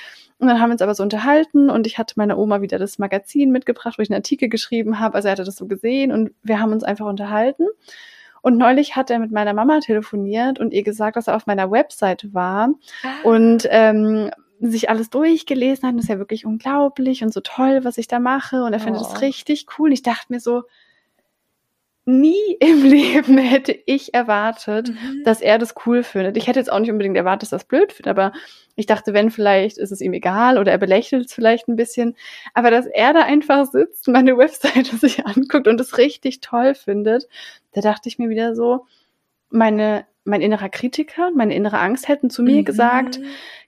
Und dann haben wir uns aber so unterhalten und ich hatte meiner Oma wieder das Magazin mitgebracht, wo ich einen Artikel geschrieben habe. Also er hatte das so gesehen und wir haben uns einfach unterhalten. Und neulich hat er mit meiner Mama telefoniert und ihr gesagt, dass er auf meiner Website war ah. und ähm, sich alles durchgelesen hat. Und das ist ja wirklich unglaublich und so toll, was ich da mache. Und er findet es oh. richtig cool. Ich dachte mir so, nie im Leben hätte ich erwartet, mhm. dass er das cool findet. Ich hätte jetzt auch nicht unbedingt erwartet, dass er das blöd findet, aber ich dachte, wenn vielleicht ist es ihm egal oder er belächelt es vielleicht ein bisschen. Aber dass er da einfach sitzt, meine Webseite sich anguckt und es richtig toll findet, da dachte ich mir wieder so, meine, mein innerer Kritiker meine innere Angst hätten zu mir mhm. gesagt,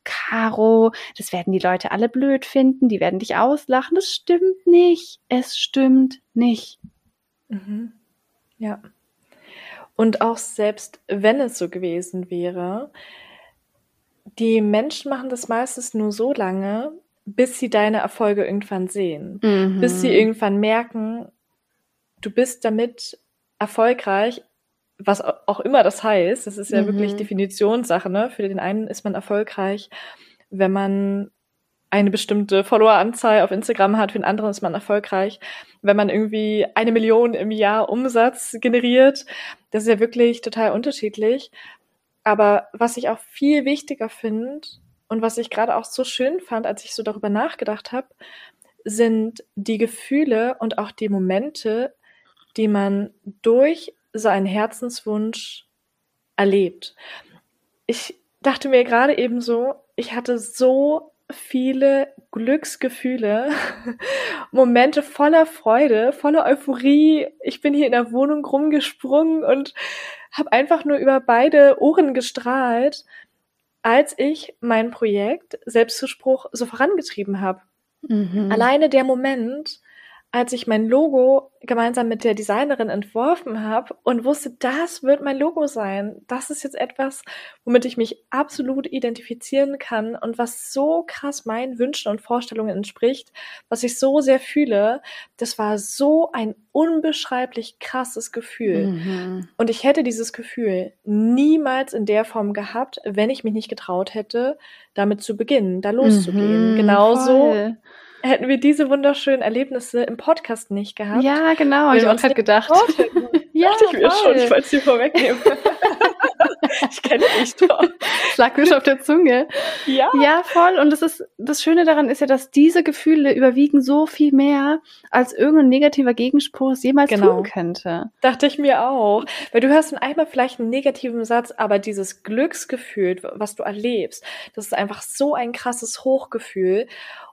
Caro, das werden die Leute alle blöd finden, die werden dich auslachen. Das stimmt nicht. Es stimmt nicht. Mhm. Ja. Und auch selbst wenn es so gewesen wäre, die Menschen machen das meistens nur so lange, bis sie deine Erfolge irgendwann sehen. Mhm. Bis sie irgendwann merken, du bist damit erfolgreich, was auch immer das heißt. Das ist ja mhm. wirklich Definitionssache. Ne? Für den einen ist man erfolgreich, wenn man eine bestimmte Followeranzahl auf Instagram hat, für den anderen ist man erfolgreich, wenn man irgendwie eine Million im Jahr Umsatz generiert. Das ist ja wirklich total unterschiedlich. Aber was ich auch viel wichtiger finde und was ich gerade auch so schön fand, als ich so darüber nachgedacht habe, sind die Gefühle und auch die Momente, die man durch seinen Herzenswunsch erlebt. Ich dachte mir gerade eben so, ich hatte so viele Glücksgefühle, Momente voller Freude, voller Euphorie. Ich bin hier in der Wohnung rumgesprungen und habe einfach nur über beide Ohren gestrahlt, als ich mein Projekt Selbstzuspruch so vorangetrieben habe. Mhm. Alleine der Moment, als ich mein Logo gemeinsam mit der Designerin entworfen habe und wusste, das wird mein Logo sein. Das ist jetzt etwas, womit ich mich absolut identifizieren kann und was so krass meinen Wünschen und Vorstellungen entspricht, was ich so sehr fühle. Das war so ein unbeschreiblich krasses Gefühl. Mhm. Und ich hätte dieses Gefühl niemals in der Form gehabt, wenn ich mich nicht getraut hätte, damit zu beginnen, da loszugehen. Mhm, Genauso voll hätten wir diese wunderschönen Erlebnisse im Podcast nicht gehabt. Ja, genau, habe ich auch gerade gedacht. ja, Dachte ich mir schon, ich wollte es dir vorwegnehmen. ich kenne dich doch. Es lag mir schon auf der Zunge. Ja. Ja, voll. Und das ist, das Schöne daran ist ja, dass diese Gefühle überwiegen so viel mehr, als irgendein negativer Gegenspruch es jemals genau. tun könnte. Dachte ich mir auch. Weil du hörst dann einmal vielleicht einen negativen Satz, aber dieses Glücksgefühl, was du erlebst, das ist einfach so ein krasses Hochgefühl.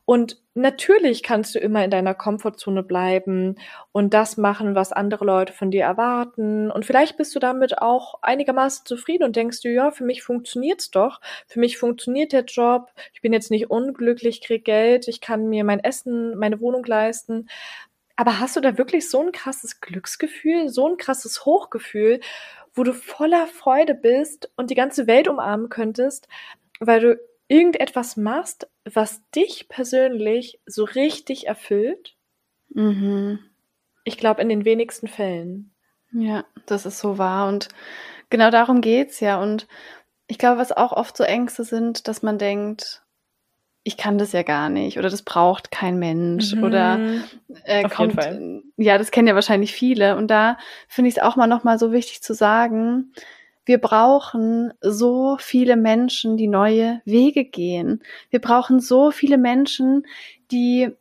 Und natürlich kannst du immer in deiner Komfortzone bleiben und das machen, was andere Leute von dir erwarten. Und vielleicht bist du damit auch einigermaßen zufrieden und denkst du, ja, für mich funktioniert's doch. Für mich funktioniert der Job. Ich bin jetzt nicht unglücklich, krieg Geld, ich kann mir mein Essen, meine Wohnung leisten. Aber hast du da wirklich so ein krasses Glücksgefühl, so ein krasses Hochgefühl, wo du voller Freude bist und die ganze Welt umarmen könntest, weil du irgendetwas machst, was dich persönlich so richtig erfüllt? Mhm. Ich glaube, in den wenigsten Fällen. Ja, das ist so wahr. Und genau darum geht's ja. Und ich glaube, was auch oft so Ängste sind, dass man denkt, ich kann das ja gar nicht oder das braucht kein Mensch mhm. oder äh, kommt, ja, das kennen ja wahrscheinlich viele. Und da finde ich es auch mal nochmal so wichtig zu sagen, wir brauchen so viele Menschen, die neue Wege gehen. Wir brauchen so viele Menschen, die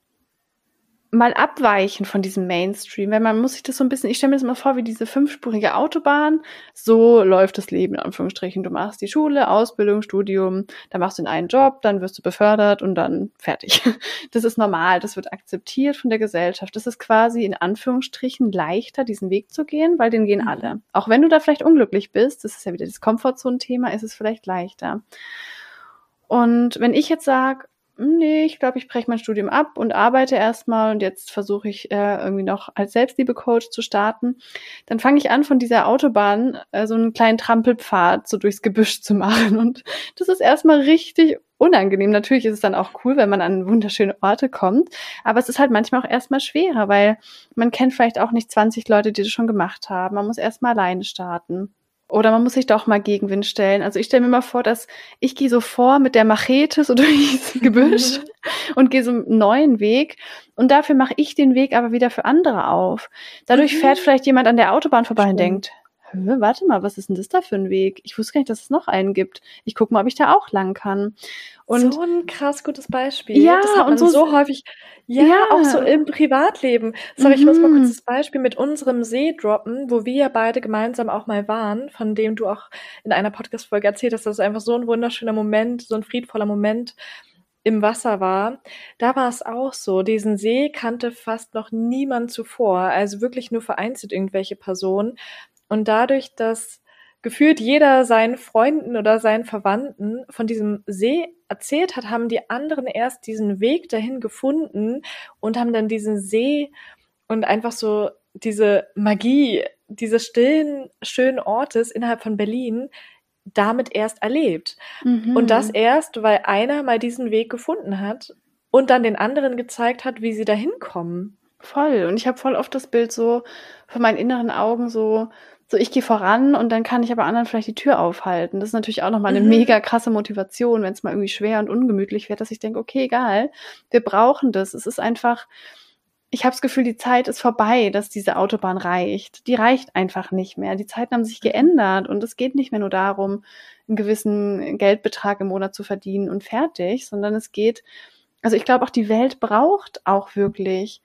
mal abweichen von diesem Mainstream, weil man muss sich das so ein bisschen, ich stelle mir das mal vor wie diese fünfspurige Autobahn, so läuft das Leben in Anführungsstrichen. Du machst die Schule, Ausbildung, Studium, dann machst du einen Job, dann wirst du befördert und dann fertig. Das ist normal, das wird akzeptiert von der Gesellschaft. Das ist quasi in Anführungsstrichen leichter, diesen Weg zu gehen, weil den gehen mhm. alle. Auch wenn du da vielleicht unglücklich bist, das ist ja wieder das Komfortzone-Thema, ist es vielleicht leichter. Und wenn ich jetzt sage, nee, ich glaube, ich breche mein Studium ab und arbeite erstmal und jetzt versuche ich äh, irgendwie noch als Selbstliebe-Coach zu starten. Dann fange ich an, von dieser Autobahn äh, so einen kleinen Trampelpfad so durchs Gebüsch zu machen. Und das ist erstmal richtig unangenehm. Natürlich ist es dann auch cool, wenn man an wunderschöne Orte kommt, aber es ist halt manchmal auch erstmal schwerer, weil man kennt vielleicht auch nicht 20 Leute, die das schon gemacht haben. Man muss erstmal alleine starten. Oder man muss sich doch mal Gegenwind stellen. Also ich stelle mir mal vor, dass ich gehe so vor mit der Machete so durchs Gebüsch und gehe so einen neuen Weg. Und dafür mache ich den Weg aber wieder für andere auf. Dadurch mhm. fährt vielleicht jemand an der Autobahn vorbei Stimmt. und denkt, warte mal, was ist denn das da für ein Weg? Ich wusste gar nicht, dass es noch einen gibt. Ich gucke mal, ob ich da auch lang kann. Und so ein krass gutes Beispiel. Ja, das hat man und so, so häufig. Ja, ja, auch so im Privatleben. Sorry, mhm. ich muss mal kurz mhm. das Beispiel mit unserem See droppen, wo wir ja beide gemeinsam auch mal waren, von dem du auch in einer Podcast-Folge erzählt hast. Das ist einfach so ein wunderschöner Moment, so ein friedvoller Moment im Wasser war, da war es auch so. Diesen See kannte fast noch niemand zuvor, also wirklich nur vereinzelt irgendwelche Personen. Und dadurch, dass gefühlt jeder seinen Freunden oder seinen Verwandten von diesem See erzählt hat, haben die anderen erst diesen Weg dahin gefunden und haben dann diesen See und einfach so diese Magie dieses stillen, schönen Ortes innerhalb von Berlin damit erst erlebt. Mhm. Und das erst, weil einer mal diesen Weg gefunden hat und dann den anderen gezeigt hat, wie sie da hinkommen. Voll. Und ich habe voll oft das Bild so von meinen inneren Augen so, so ich gehe voran und dann kann ich aber anderen vielleicht die Tür aufhalten. Das ist natürlich auch nochmal eine mhm. mega krasse Motivation, wenn es mal irgendwie schwer und ungemütlich wird, dass ich denke, okay, egal, wir brauchen das. Es ist einfach, ich habe das Gefühl, die Zeit ist vorbei, dass diese Autobahn reicht. Die reicht einfach nicht mehr. Die Zeiten haben sich mhm. geändert und es geht nicht mehr nur darum, einen gewissen Geldbetrag im Monat zu verdienen und fertig, sondern es geht, also ich glaube auch die Welt braucht auch wirklich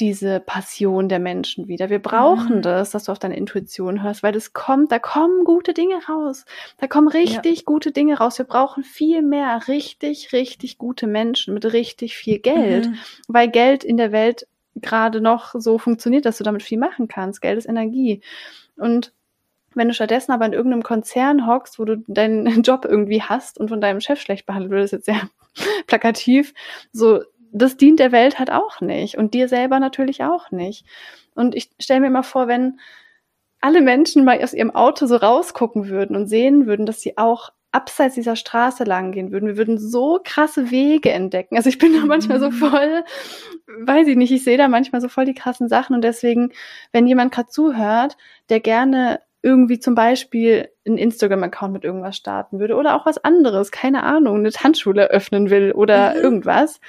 diese Passion der Menschen wieder. Wir brauchen mhm. das, dass du auf deine Intuition hörst, weil das kommt, da kommen gute Dinge raus. Da kommen richtig ja. gute Dinge raus. Wir brauchen viel mehr richtig, richtig gute Menschen mit richtig viel Geld, mhm. weil Geld in der Welt gerade noch so funktioniert, dass du damit viel machen kannst. Geld ist Energie. Und wenn du stattdessen aber in irgendeinem Konzern hockst, wo du deinen Job irgendwie hast und von deinem Chef schlecht behandelt wird, ist jetzt sehr plakativ, so das dient der Welt halt auch nicht und dir selber natürlich auch nicht. Und ich stelle mir immer vor, wenn alle Menschen mal aus ihrem Auto so rausgucken würden und sehen würden, dass sie auch abseits dieser Straße lang gehen würden. Wir würden so krasse Wege entdecken. Also ich bin da manchmal so mhm. voll, weiß ich nicht, ich sehe da manchmal so voll die krassen Sachen und deswegen, wenn jemand gerade zuhört, der gerne irgendwie zum Beispiel einen Instagram-Account mit irgendwas starten würde oder auch was anderes, keine Ahnung, eine Tanzschule öffnen will oder mhm. irgendwas,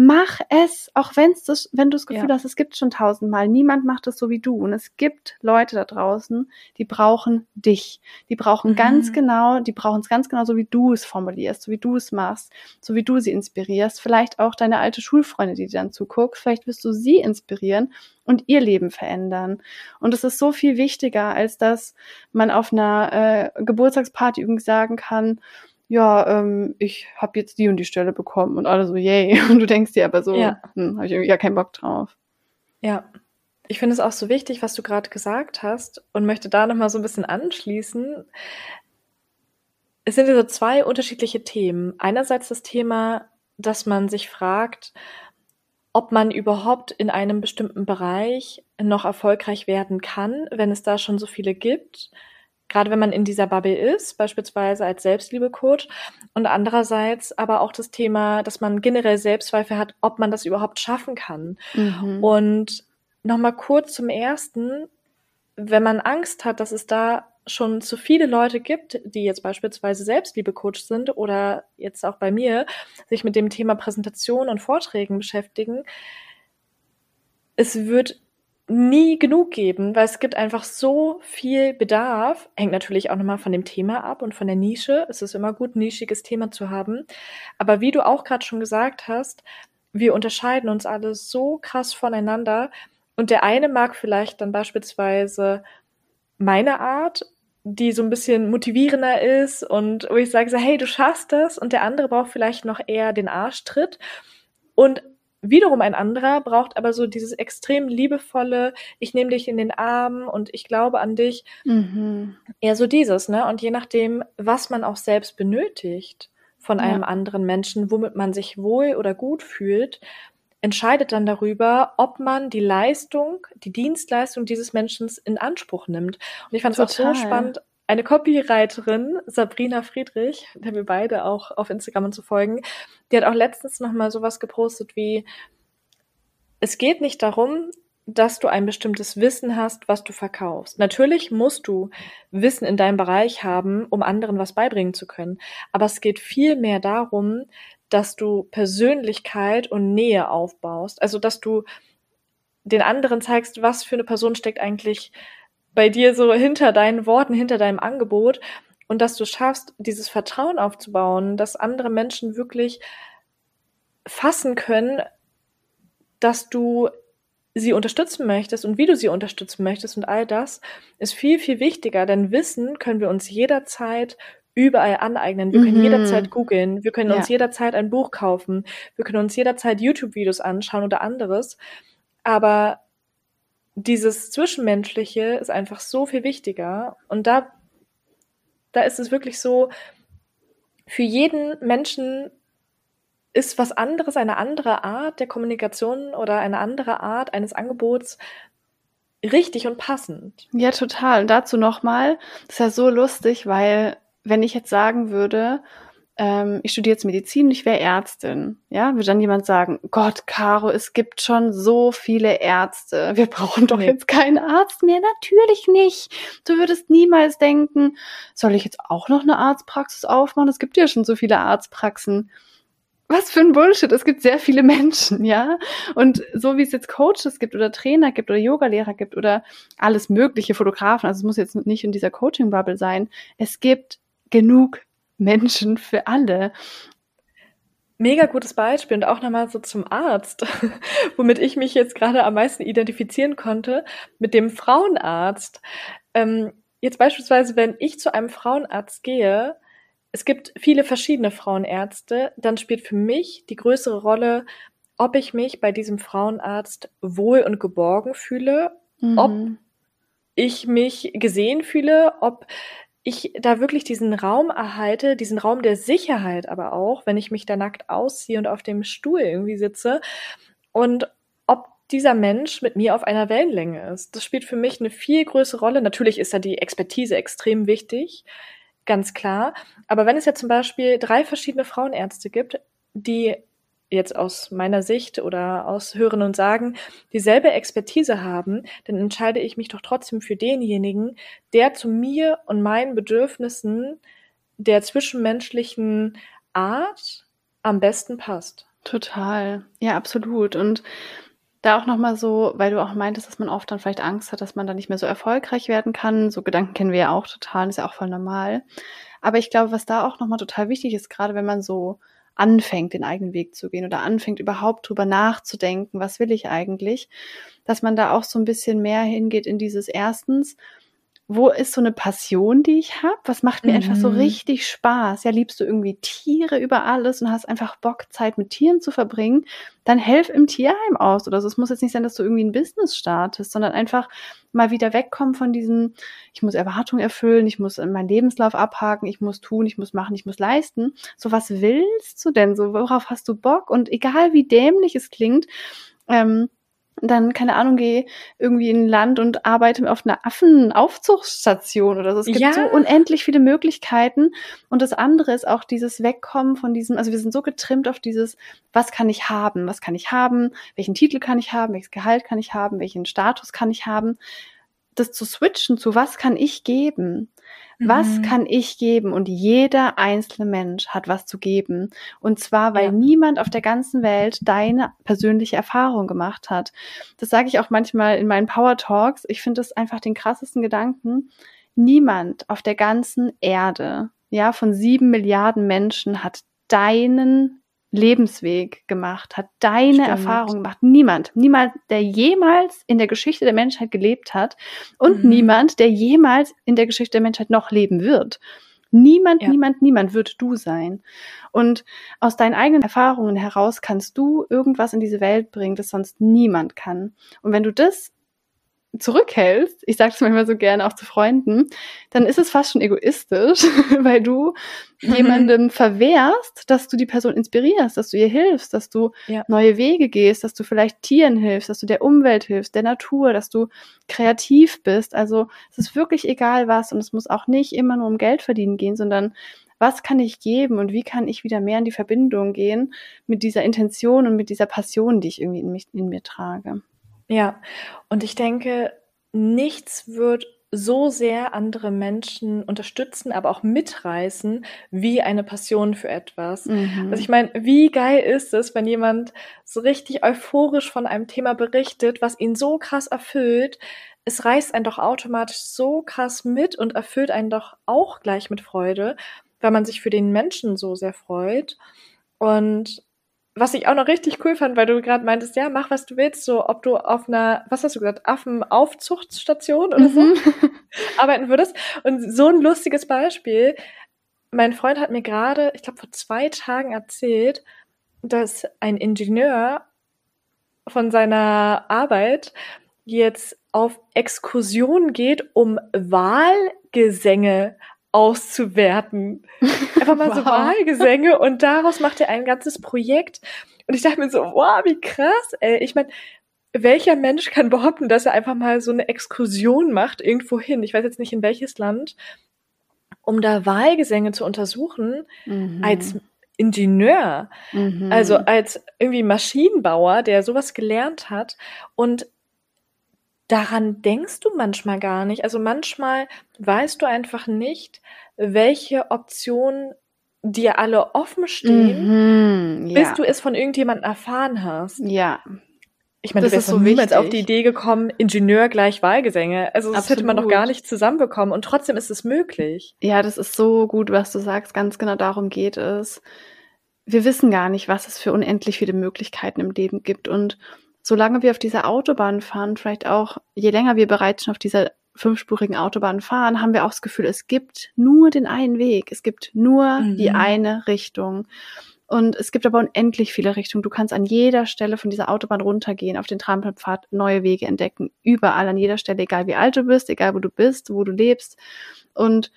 mach es, auch wenn's das, wenn du das Gefühl ja. hast, es gibt schon tausendmal, niemand macht es so wie du. Und es gibt Leute da draußen, die brauchen dich. Die brauchen mhm. ganz genau, die brauchen es ganz genau so, wie du es formulierst, so wie du es machst, so wie du sie inspirierst. Vielleicht auch deine alte Schulfreunde, die dir dann zuguckt. Vielleicht wirst du sie inspirieren und ihr Leben verändern. Und es ist so viel wichtiger, als dass man auf einer äh, Geburtstagsparty übrigens sagen kann, ja, ähm, ich habe jetzt die und die Stelle bekommen und alle so, yay. Und du denkst dir aber so, ja. hm, habe ich irgendwie gar keinen Bock drauf. Ja. Ich finde es auch so wichtig, was du gerade gesagt hast und möchte da nochmal so ein bisschen anschließen. Es sind ja so zwei unterschiedliche Themen. Einerseits das Thema, dass man sich fragt, ob man überhaupt in einem bestimmten Bereich noch erfolgreich werden kann, wenn es da schon so viele gibt gerade wenn man in dieser Bubble ist, beispielsweise als Selbstliebe-Coach und andererseits aber auch das Thema, dass man generell Selbstzweifel hat, ob man das überhaupt schaffen kann. Mhm. Und nochmal kurz zum ersten, wenn man Angst hat, dass es da schon zu viele Leute gibt, die jetzt beispielsweise Selbstliebe-Coach sind oder jetzt auch bei mir sich mit dem Thema Präsentation und Vorträgen beschäftigen, es wird nie genug geben, weil es gibt einfach so viel Bedarf. Hängt natürlich auch nochmal von dem Thema ab und von der Nische. Es ist immer gut, ein nischiges Thema zu haben. Aber wie du auch gerade schon gesagt hast, wir unterscheiden uns alle so krass voneinander. Und der eine mag vielleicht dann beispielsweise meine Art, die so ein bisschen motivierender ist und wo ich sage so, hey, du schaffst das. Und der andere braucht vielleicht noch eher den Arschtritt. Und wiederum ein anderer braucht aber so dieses extrem liebevolle, ich nehme dich in den Arm und ich glaube an dich. Mhm. Eher so dieses, ne? Und je nachdem, was man auch selbst benötigt von einem ja. anderen Menschen, womit man sich wohl oder gut fühlt, entscheidet dann darüber, ob man die Leistung, die Dienstleistung dieses Menschen in Anspruch nimmt. Und ich fand es auch so spannend. Eine Copywriterin, Sabrina Friedrich, der wir beide auch auf Instagram und so folgen, die hat auch letztens noch mal sowas gepostet wie, es geht nicht darum, dass du ein bestimmtes Wissen hast, was du verkaufst. Natürlich musst du Wissen in deinem Bereich haben, um anderen was beibringen zu können. Aber es geht viel mehr darum, dass du Persönlichkeit und Nähe aufbaust. Also, dass du den anderen zeigst, was für eine Person steckt eigentlich bei dir so hinter deinen Worten, hinter deinem Angebot und dass du schaffst, dieses Vertrauen aufzubauen, dass andere Menschen wirklich fassen können, dass du sie unterstützen möchtest und wie du sie unterstützen möchtest und all das ist viel, viel wichtiger, denn Wissen können wir uns jederzeit überall aneignen. Wir können mhm. jederzeit googeln, wir können ja. uns jederzeit ein Buch kaufen, wir können uns jederzeit YouTube-Videos anschauen oder anderes. Aber dieses Zwischenmenschliche ist einfach so viel wichtiger. Und da, da ist es wirklich so, für jeden Menschen ist was anderes, eine andere Art der Kommunikation oder eine andere Art eines Angebots richtig und passend. Ja, total. Und dazu nochmal, das ist ja so lustig, weil wenn ich jetzt sagen würde, ähm, ich studiere jetzt Medizin, ich wäre Ärztin, ja, würde dann jemand sagen, Gott, Caro, es gibt schon so viele Ärzte, wir brauchen doch nee. jetzt keinen Arzt mehr, natürlich nicht. Du würdest niemals denken, soll ich jetzt auch noch eine Arztpraxis aufmachen? Es gibt ja schon so viele Arztpraxen. Was für ein Bullshit. Es gibt sehr viele Menschen, ja. Und so wie es jetzt Coaches gibt oder Trainer gibt oder Yogalehrer gibt oder alles mögliche Fotografen, also es muss jetzt nicht in dieser Coaching-Bubble sein. Es gibt genug Menschen für alle. Mega gutes Beispiel und auch nochmal so zum Arzt, womit ich mich jetzt gerade am meisten identifizieren konnte, mit dem Frauenarzt. Ähm, jetzt beispielsweise, wenn ich zu einem Frauenarzt gehe, es gibt viele verschiedene Frauenärzte, dann spielt für mich die größere Rolle, ob ich mich bei diesem Frauenarzt wohl und geborgen fühle, mhm. ob ich mich gesehen fühle, ob ich da wirklich diesen Raum erhalte, diesen Raum der Sicherheit aber auch, wenn ich mich da nackt ausziehe und auf dem Stuhl irgendwie sitze und ob dieser Mensch mit mir auf einer Wellenlänge ist. Das spielt für mich eine viel größere Rolle. Natürlich ist da die Expertise extrem wichtig, ganz klar. Aber wenn es ja zum Beispiel drei verschiedene Frauenärzte gibt, die jetzt aus meiner Sicht oder aus Hören und Sagen dieselbe Expertise haben, dann entscheide ich mich doch trotzdem für denjenigen, der zu mir und meinen Bedürfnissen der zwischenmenschlichen Art am besten passt. Total. Ja, absolut. Und da auch nochmal so, weil du auch meintest, dass man oft dann vielleicht Angst hat, dass man dann nicht mehr so erfolgreich werden kann. So Gedanken kennen wir ja auch total, ist ja auch voll normal. Aber ich glaube, was da auch nochmal total wichtig ist, gerade wenn man so anfängt, den eigenen Weg zu gehen oder anfängt, überhaupt drüber nachzudenken, was will ich eigentlich, dass man da auch so ein bisschen mehr hingeht in dieses erstens, wo ist so eine Passion, die ich habe? Was macht mir mhm. einfach so mhm. richtig Spaß? Ja, liebst du irgendwie Tiere über alles und hast einfach Bock, Zeit mit Tieren zu verbringen? Dann helf im Tierheim aus oder so. Es muss jetzt nicht sein, dass du irgendwie ein Business startest, sondern einfach mal wieder wegkommen von diesem, ich muss Erwartungen erfüllen, ich muss meinen Lebenslauf abhaken, ich muss tun, ich muss machen, ich muss leisten. So, was willst du denn? So, worauf hast du Bock? Und egal wie dämlich es klingt, ähm, dann, keine Ahnung, gehe irgendwie in ein Land und arbeite auf einer Affenaufzuchtstation oder so. Es gibt ja. so unendlich viele Möglichkeiten. Und das andere ist auch dieses Wegkommen von diesem, also wir sind so getrimmt auf dieses, was kann ich haben? Was kann ich haben? Welchen Titel kann ich haben? Welches Gehalt kann ich haben? Welchen Status kann ich haben? Das zu switchen zu, was kann ich geben? Was mhm. kann ich geben? Und jeder einzelne Mensch hat was zu geben. Und zwar, weil ja. niemand auf der ganzen Welt deine persönliche Erfahrung gemacht hat. Das sage ich auch manchmal in meinen Power Talks. Ich finde das einfach den krassesten Gedanken. Niemand auf der ganzen Erde, ja, von sieben Milliarden Menschen hat deinen Lebensweg gemacht, hat deine Stimmt. Erfahrung gemacht. Niemand, niemand, der jemals in der Geschichte der Menschheit gelebt hat und Mhm. niemand, der jemals in der Geschichte der Menschheit noch leben wird. Niemand, Ja. niemand, niemand wird du sein. Und aus deinen eigenen Erfahrungen heraus kannst du irgendwas in diese Welt bringen, das sonst niemand kann. Und wenn du das zurückhältst, ich sage es manchmal so gerne auch zu Freunden, dann ist es fast schon egoistisch, weil du jemandem verwehrst, dass du die Person inspirierst, dass du ihr hilfst, dass du Ja. neue Wege gehst, dass du vielleicht Tieren hilfst, dass du der Umwelt hilfst, der Natur, dass du kreativ bist. Also es ist wirklich egal was und es muss auch nicht immer nur um Geld verdienen gehen, sondern was kann ich geben und wie kann ich wieder mehr in die Verbindung gehen mit dieser Intention und mit dieser Passion, die ich irgendwie in, mich, in mir trage. Ja, und ich denke, nichts wird so sehr andere Menschen unterstützen, aber auch mitreißen, wie eine Passion für etwas. Mhm. Also ich meine, wie geil ist es, wenn jemand so richtig euphorisch von einem Thema berichtet, was ihn so krass erfüllt. Es reißt einen doch automatisch so krass mit und erfüllt einen doch auch gleich mit Freude, weil man sich für den Menschen so sehr freut. Und was ich auch noch richtig cool fand, weil du gerade meintest, ja, mach was du willst, so ob du auf einer, was hast du gesagt, Affenaufzuchtstation oder so Mhm. arbeiten würdest. Und so ein lustiges Beispiel. Mein Freund hat mir gerade, ich glaube, vor zwei Tagen erzählt, dass ein Ingenieur von seiner Arbeit jetzt auf Exkursion geht, um Wahlgesänge auszuwerten. Einfach mal so Wow. Wahlgesänge und daraus macht er ein ganzes Projekt. Und ich dachte mir so, wow, wie krass, ey. Ich meine, welcher Mensch kann behaupten, dass er einfach mal so eine Exkursion macht irgendwo hin? Ich weiß jetzt nicht in welches Land, um da Wahlgesänge zu untersuchen Mhm. als Ingenieur, Mhm. also als irgendwie Maschinenbauer, der sowas gelernt hat und daran denkst du manchmal gar nicht. Also manchmal weißt du einfach nicht, welche Optionen dir alle offen stehen, Mhm. Ja. bis du es von irgendjemandem erfahren hast. ja. Ich meine, Das du wärst ist so niemals auf die wichtig. Idee gekommen, Ingenieur gleich Wahlgesänge. Also das hätte man Absolut. gar nicht zusammenbekommen und trotzdem ist es möglich. Ja, das ist so gut, was du sagst. Ganz genau darum geht es. Wir wissen gar nicht, was es für unendlich viele Möglichkeiten im Leben gibt. Und solange wir auf dieser Autobahn fahren, vielleicht auch, je länger wir bereits schon auf dieser fünfspurigen Autobahn fahren, haben wir auch das Gefühl, es gibt nur den einen Weg. Es gibt nur Mhm. die eine Richtung. Und es gibt aber unendlich viele Richtungen. Du kannst an jeder Stelle von dieser Autobahn runtergehen, auf den Trampelpfad neue Wege entdecken. Überall, an jeder Stelle, egal wie alt du bist, egal wo du bist, wo du lebst. Und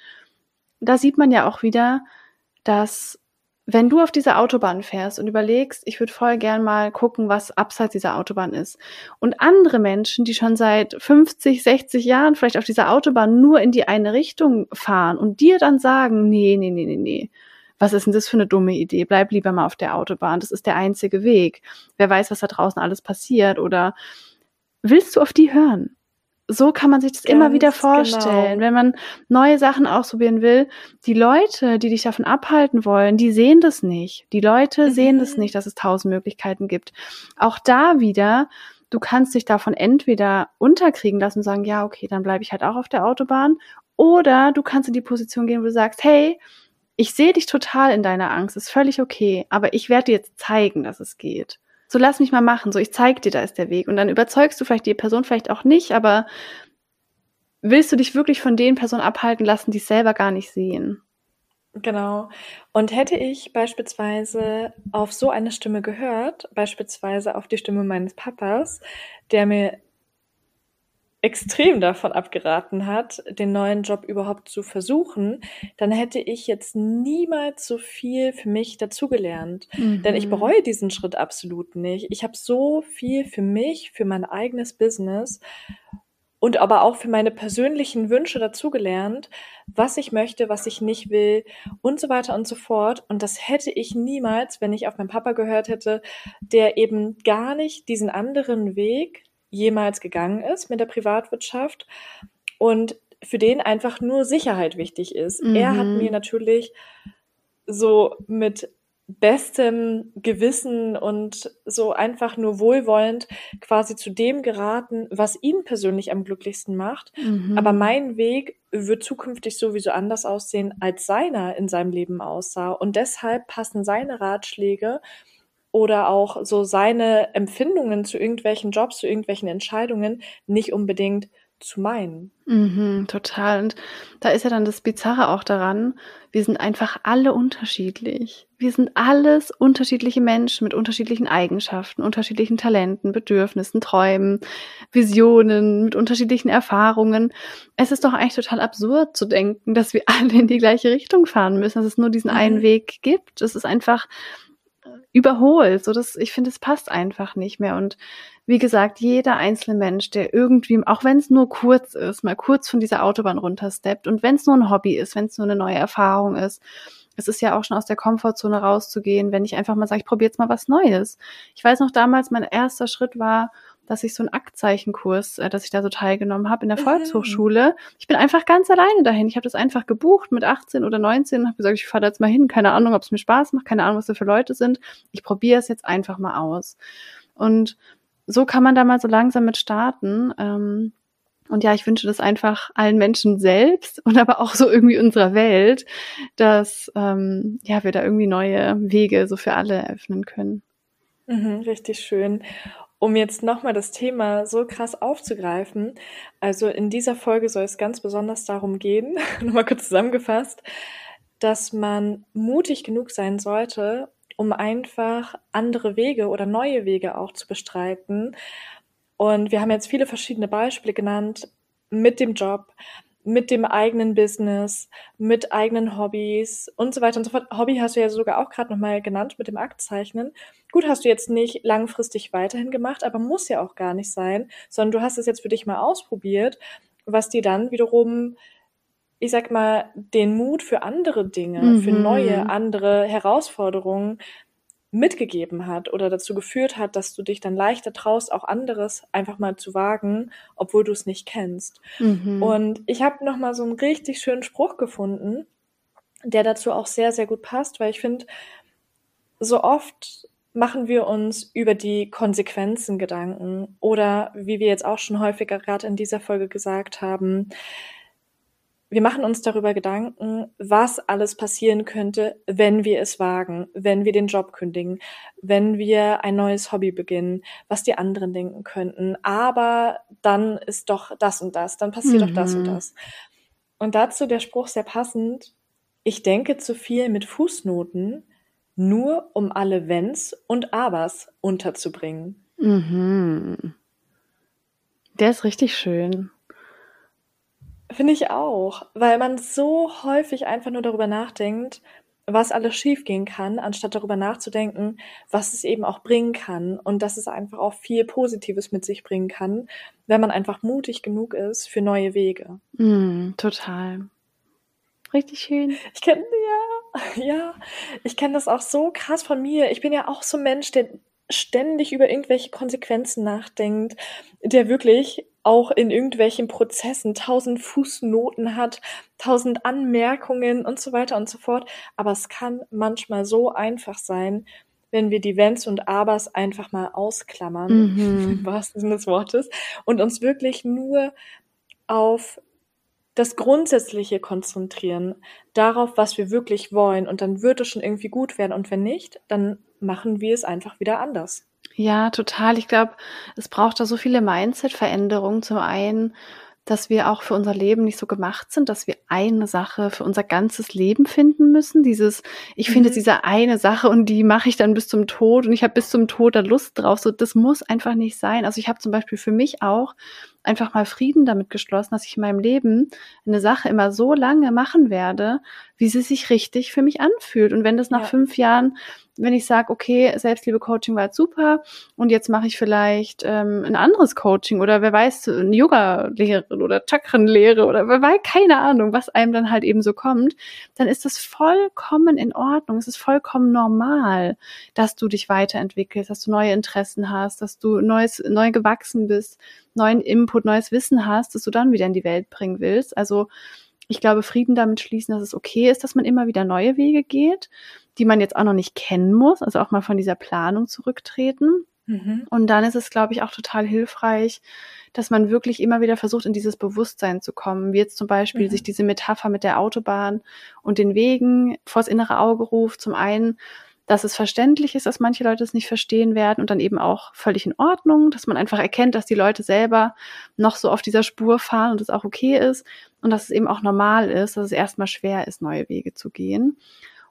da sieht man ja auch wieder, dass wenn du auf dieser Autobahn fährst und überlegst, ich würde voll gern mal gucken, was abseits dieser Autobahn ist. Und andere Menschen, die schon seit 50, 60 Jahren vielleicht auf dieser Autobahn nur in die eine Richtung fahren und dir dann sagen, nee, nee, nee, nee, nee. Was ist denn das für eine dumme Idee? Bleib lieber mal auf der Autobahn. Das ist der einzige Weg. Wer weiß, was da draußen alles passiert oder willst du auf die hören? So kann man sich das immer Ganz wieder vorstellen. genau. Wenn man neue Sachen ausprobieren will, die Leute, die dich davon abhalten wollen, die sehen das nicht. Die Leute sehen das Mhm. nicht, dass es tausend Möglichkeiten gibt. Auch da wieder, du kannst dich davon entweder unterkriegen lassen und sagen, ja, okay, dann bleibe ich halt auch auf der Autobahn. Oder du kannst in die Position gehen, wo du sagst, hey, ich sehe dich total in deiner Angst, ist völlig okay, aber ich werde dir jetzt zeigen, dass es geht. So lass mich mal machen, so ich zeig dir, da ist der Weg. Und dann überzeugst du vielleicht die Person vielleicht auch nicht, aber willst du dich wirklich von den Personen abhalten lassen, die es selber gar nicht sehen? Genau. Und hätte ich beispielsweise auf so eine Stimme gehört, beispielsweise auf die Stimme meines Papas, der mir extrem davon abgeraten hat, den neuen Job überhaupt zu versuchen, dann hätte ich jetzt niemals so viel für mich dazugelernt. Denn ich Mhm. bereue diesen Schritt absolut nicht. Ich habe so viel für mich, für mein eigenes Business und aber auch für meine persönlichen Wünsche dazugelernt, was ich möchte, was ich nicht will und so weiter und so fort. Und das hätte ich niemals, wenn ich auf meinen Papa gehört hätte, der eben gar nicht diesen anderen Weg jemals gegangen ist mit der Privatwirtschaft und für den einfach nur Sicherheit wichtig ist. Er hat Mhm. mir natürlich so mit bestem Gewissen und so einfach nur wohlwollend quasi zu dem geraten, was ihn persönlich am glücklichsten macht. Mhm. Aber mein Weg wird zukünftig sowieso anders aussehen, als seiner in seinem Leben aussah. Und deshalb passen seine Ratschläge oder auch so seine Empfindungen zu irgendwelchen Jobs, zu irgendwelchen Entscheidungen nicht unbedingt zu meinen. Mhm, total. Und da ist ja dann das Bizarre auch daran, wir sind einfach alle unterschiedlich. Wir sind alles unterschiedliche Menschen mit unterschiedlichen Eigenschaften, unterschiedlichen Talenten, Bedürfnissen, Träumen, Visionen, mit unterschiedlichen Erfahrungen. Es ist doch eigentlich total absurd zu denken, dass wir alle in die gleiche Richtung fahren müssen, dass es nur diesen mhm. einen Weg gibt. Es ist einfach überholt. So das, ich finde, es passt einfach nicht mehr. Und wie gesagt, jeder einzelne Mensch, der irgendwie, auch wenn es nur kurz ist, mal kurz von dieser Autobahn runtersteppt und wenn es nur ein Hobby ist, wenn es nur eine neue Erfahrung ist, es ist ja auch schon aus der Komfortzone rauszugehen, wenn ich einfach mal sage, ich probiere jetzt mal was Neues. Ich weiß noch damals, mein erster Schritt war, dass ich so einen Aktzeichenkurs, äh, dass ich da so teilgenommen habe in der mhm. Volkshochschule. Ich bin einfach ganz alleine dahin. Ich habe das einfach gebucht mit 18 oder 19 und habe gesagt, ich fahre da jetzt mal hin. Keine Ahnung, ob es mir Spaß macht, keine Ahnung, was da für Leute sind. Ich probiere es jetzt einfach mal aus. Und so kann man da mal so langsam mit starten. Ähm, und ja, ich wünsche das einfach allen Menschen selbst und aber auch so irgendwie unserer Welt, dass ähm, ja wir da irgendwie neue Wege so für alle eröffnen können. Mhm, richtig schön um jetzt nochmal das Thema so krass aufzugreifen, also in dieser Folge soll es ganz besonders darum gehen, nochmal kurz zusammengefasst, dass man mutig genug sein sollte, um einfach andere Wege oder neue Wege auch zu bestreiten. Und wir haben jetzt viele verschiedene Beispiele genannt mit dem Job, mit dem eigenen Business, mit eigenen Hobbys und so weiter und so fort. Hobby hast du ja sogar auch gerade nochmal genannt mit dem Aktzeichnen. Gut, hast du jetzt nicht langfristig weiterhin gemacht, aber muss ja auch gar nicht sein, sondern du hast es jetzt für dich mal ausprobiert, was dir dann wiederum, ich sag mal, den Mut für andere Dinge, mhm. für neue, andere Herausforderungen mitgegeben hat oder dazu geführt hat, dass du dich dann leichter traust, auch anderes einfach mal zu wagen, obwohl du es nicht kennst. Mhm. Und ich habe noch mal so einen richtig schönen Spruch gefunden, der dazu auch sehr sehr gut passt, weil ich finde, so oft machen wir uns über die Konsequenzen Gedanken oder wie wir jetzt auch schon häufiger gerade in dieser Folge gesagt haben, wir machen uns darüber Gedanken, was alles passieren könnte, wenn wir es wagen, wenn wir den Job kündigen, wenn wir ein neues Hobby beginnen, was die anderen denken könnten. Aber dann ist doch das und das, dann passiert mhm. doch das und mhm. das. Und dazu der Spruch sehr passend. Ich denke zu viel mit Fußnoten, nur um alle Wenns und Abers unterzubringen. Mhm. Der ist richtig schön. Finde ich auch, weil man so häufig einfach nur darüber nachdenkt, was alles schiefgehen kann, anstatt darüber nachzudenken, was es eben auch bringen kann und dass es einfach auch viel Positives mit sich bringen kann, wenn man einfach mutig genug ist für neue Wege. Mm, total. Richtig schön. Ich kenne ja, ja, ich kenne das auch so krass von mir. Ich bin ja auch so ein Mensch, der ständig über irgendwelche Konsequenzen nachdenkt, der wirklich auch in irgendwelchen Prozessen tausend Fußnoten hat, tausend Anmerkungen und so weiter und so fort. Aber es kann manchmal so einfach sein, wenn wir die Wenns und Abers einfach mal ausklammern, mhm. im wahrsten Sinne des Wortes, und uns wirklich nur auf das Grundsätzliche konzentrieren, darauf, was wir wirklich wollen. Und dann wird es schon irgendwie gut werden. Und wenn nicht, dann machen wir es einfach wieder anders. Ja, total. Ich glaube, es braucht da so viele Mindset-Veränderungen. Zum einen, dass wir auch für unser Leben nicht so gemacht sind, dass wir eine Sache für unser ganzes Leben finden müssen. Dieses, ich mhm. finde diese eine Sache und die mache ich dann bis zum Tod und ich habe bis zum Tod da Lust drauf. So, das muss einfach nicht sein. Also ich habe zum Beispiel für mich auch einfach mal Frieden damit geschlossen, dass ich in meinem Leben eine Sache immer so lange machen werde, wie sie sich richtig für mich anfühlt. Und wenn das nach ja. fünf Jahren wenn ich sage, okay, Selbstliebe-Coaching war super und jetzt mache ich vielleicht ähm, ein anderes Coaching oder wer weiß, eine Yoga-Lehrerin oder Chakrenlehre oder wer weiß, keine Ahnung, was einem dann halt eben so kommt, dann ist das vollkommen in Ordnung. Es ist vollkommen normal, dass du dich weiterentwickelst, dass du neue Interessen hast, dass du neues, neu gewachsen bist, neuen Input, neues Wissen hast, dass du dann wieder in die Welt bringen willst. Also ich glaube, Frieden damit schließen, dass es okay ist, dass man immer wieder neue Wege geht die man jetzt auch noch nicht kennen muss, also auch mal von dieser Planung zurücktreten. Mhm. Und dann ist es, glaube ich, auch total hilfreich, dass man wirklich immer wieder versucht, in dieses Bewusstsein zu kommen. Wie jetzt zum Beispiel mhm. sich diese Metapher mit der Autobahn und den Wegen vors innere Auge ruft. Zum einen, dass es verständlich ist, dass manche Leute es nicht verstehen werden und dann eben auch völlig in Ordnung, dass man einfach erkennt, dass die Leute selber noch so auf dieser Spur fahren und es auch okay ist und dass es eben auch normal ist, dass es erstmal schwer ist, neue Wege zu gehen.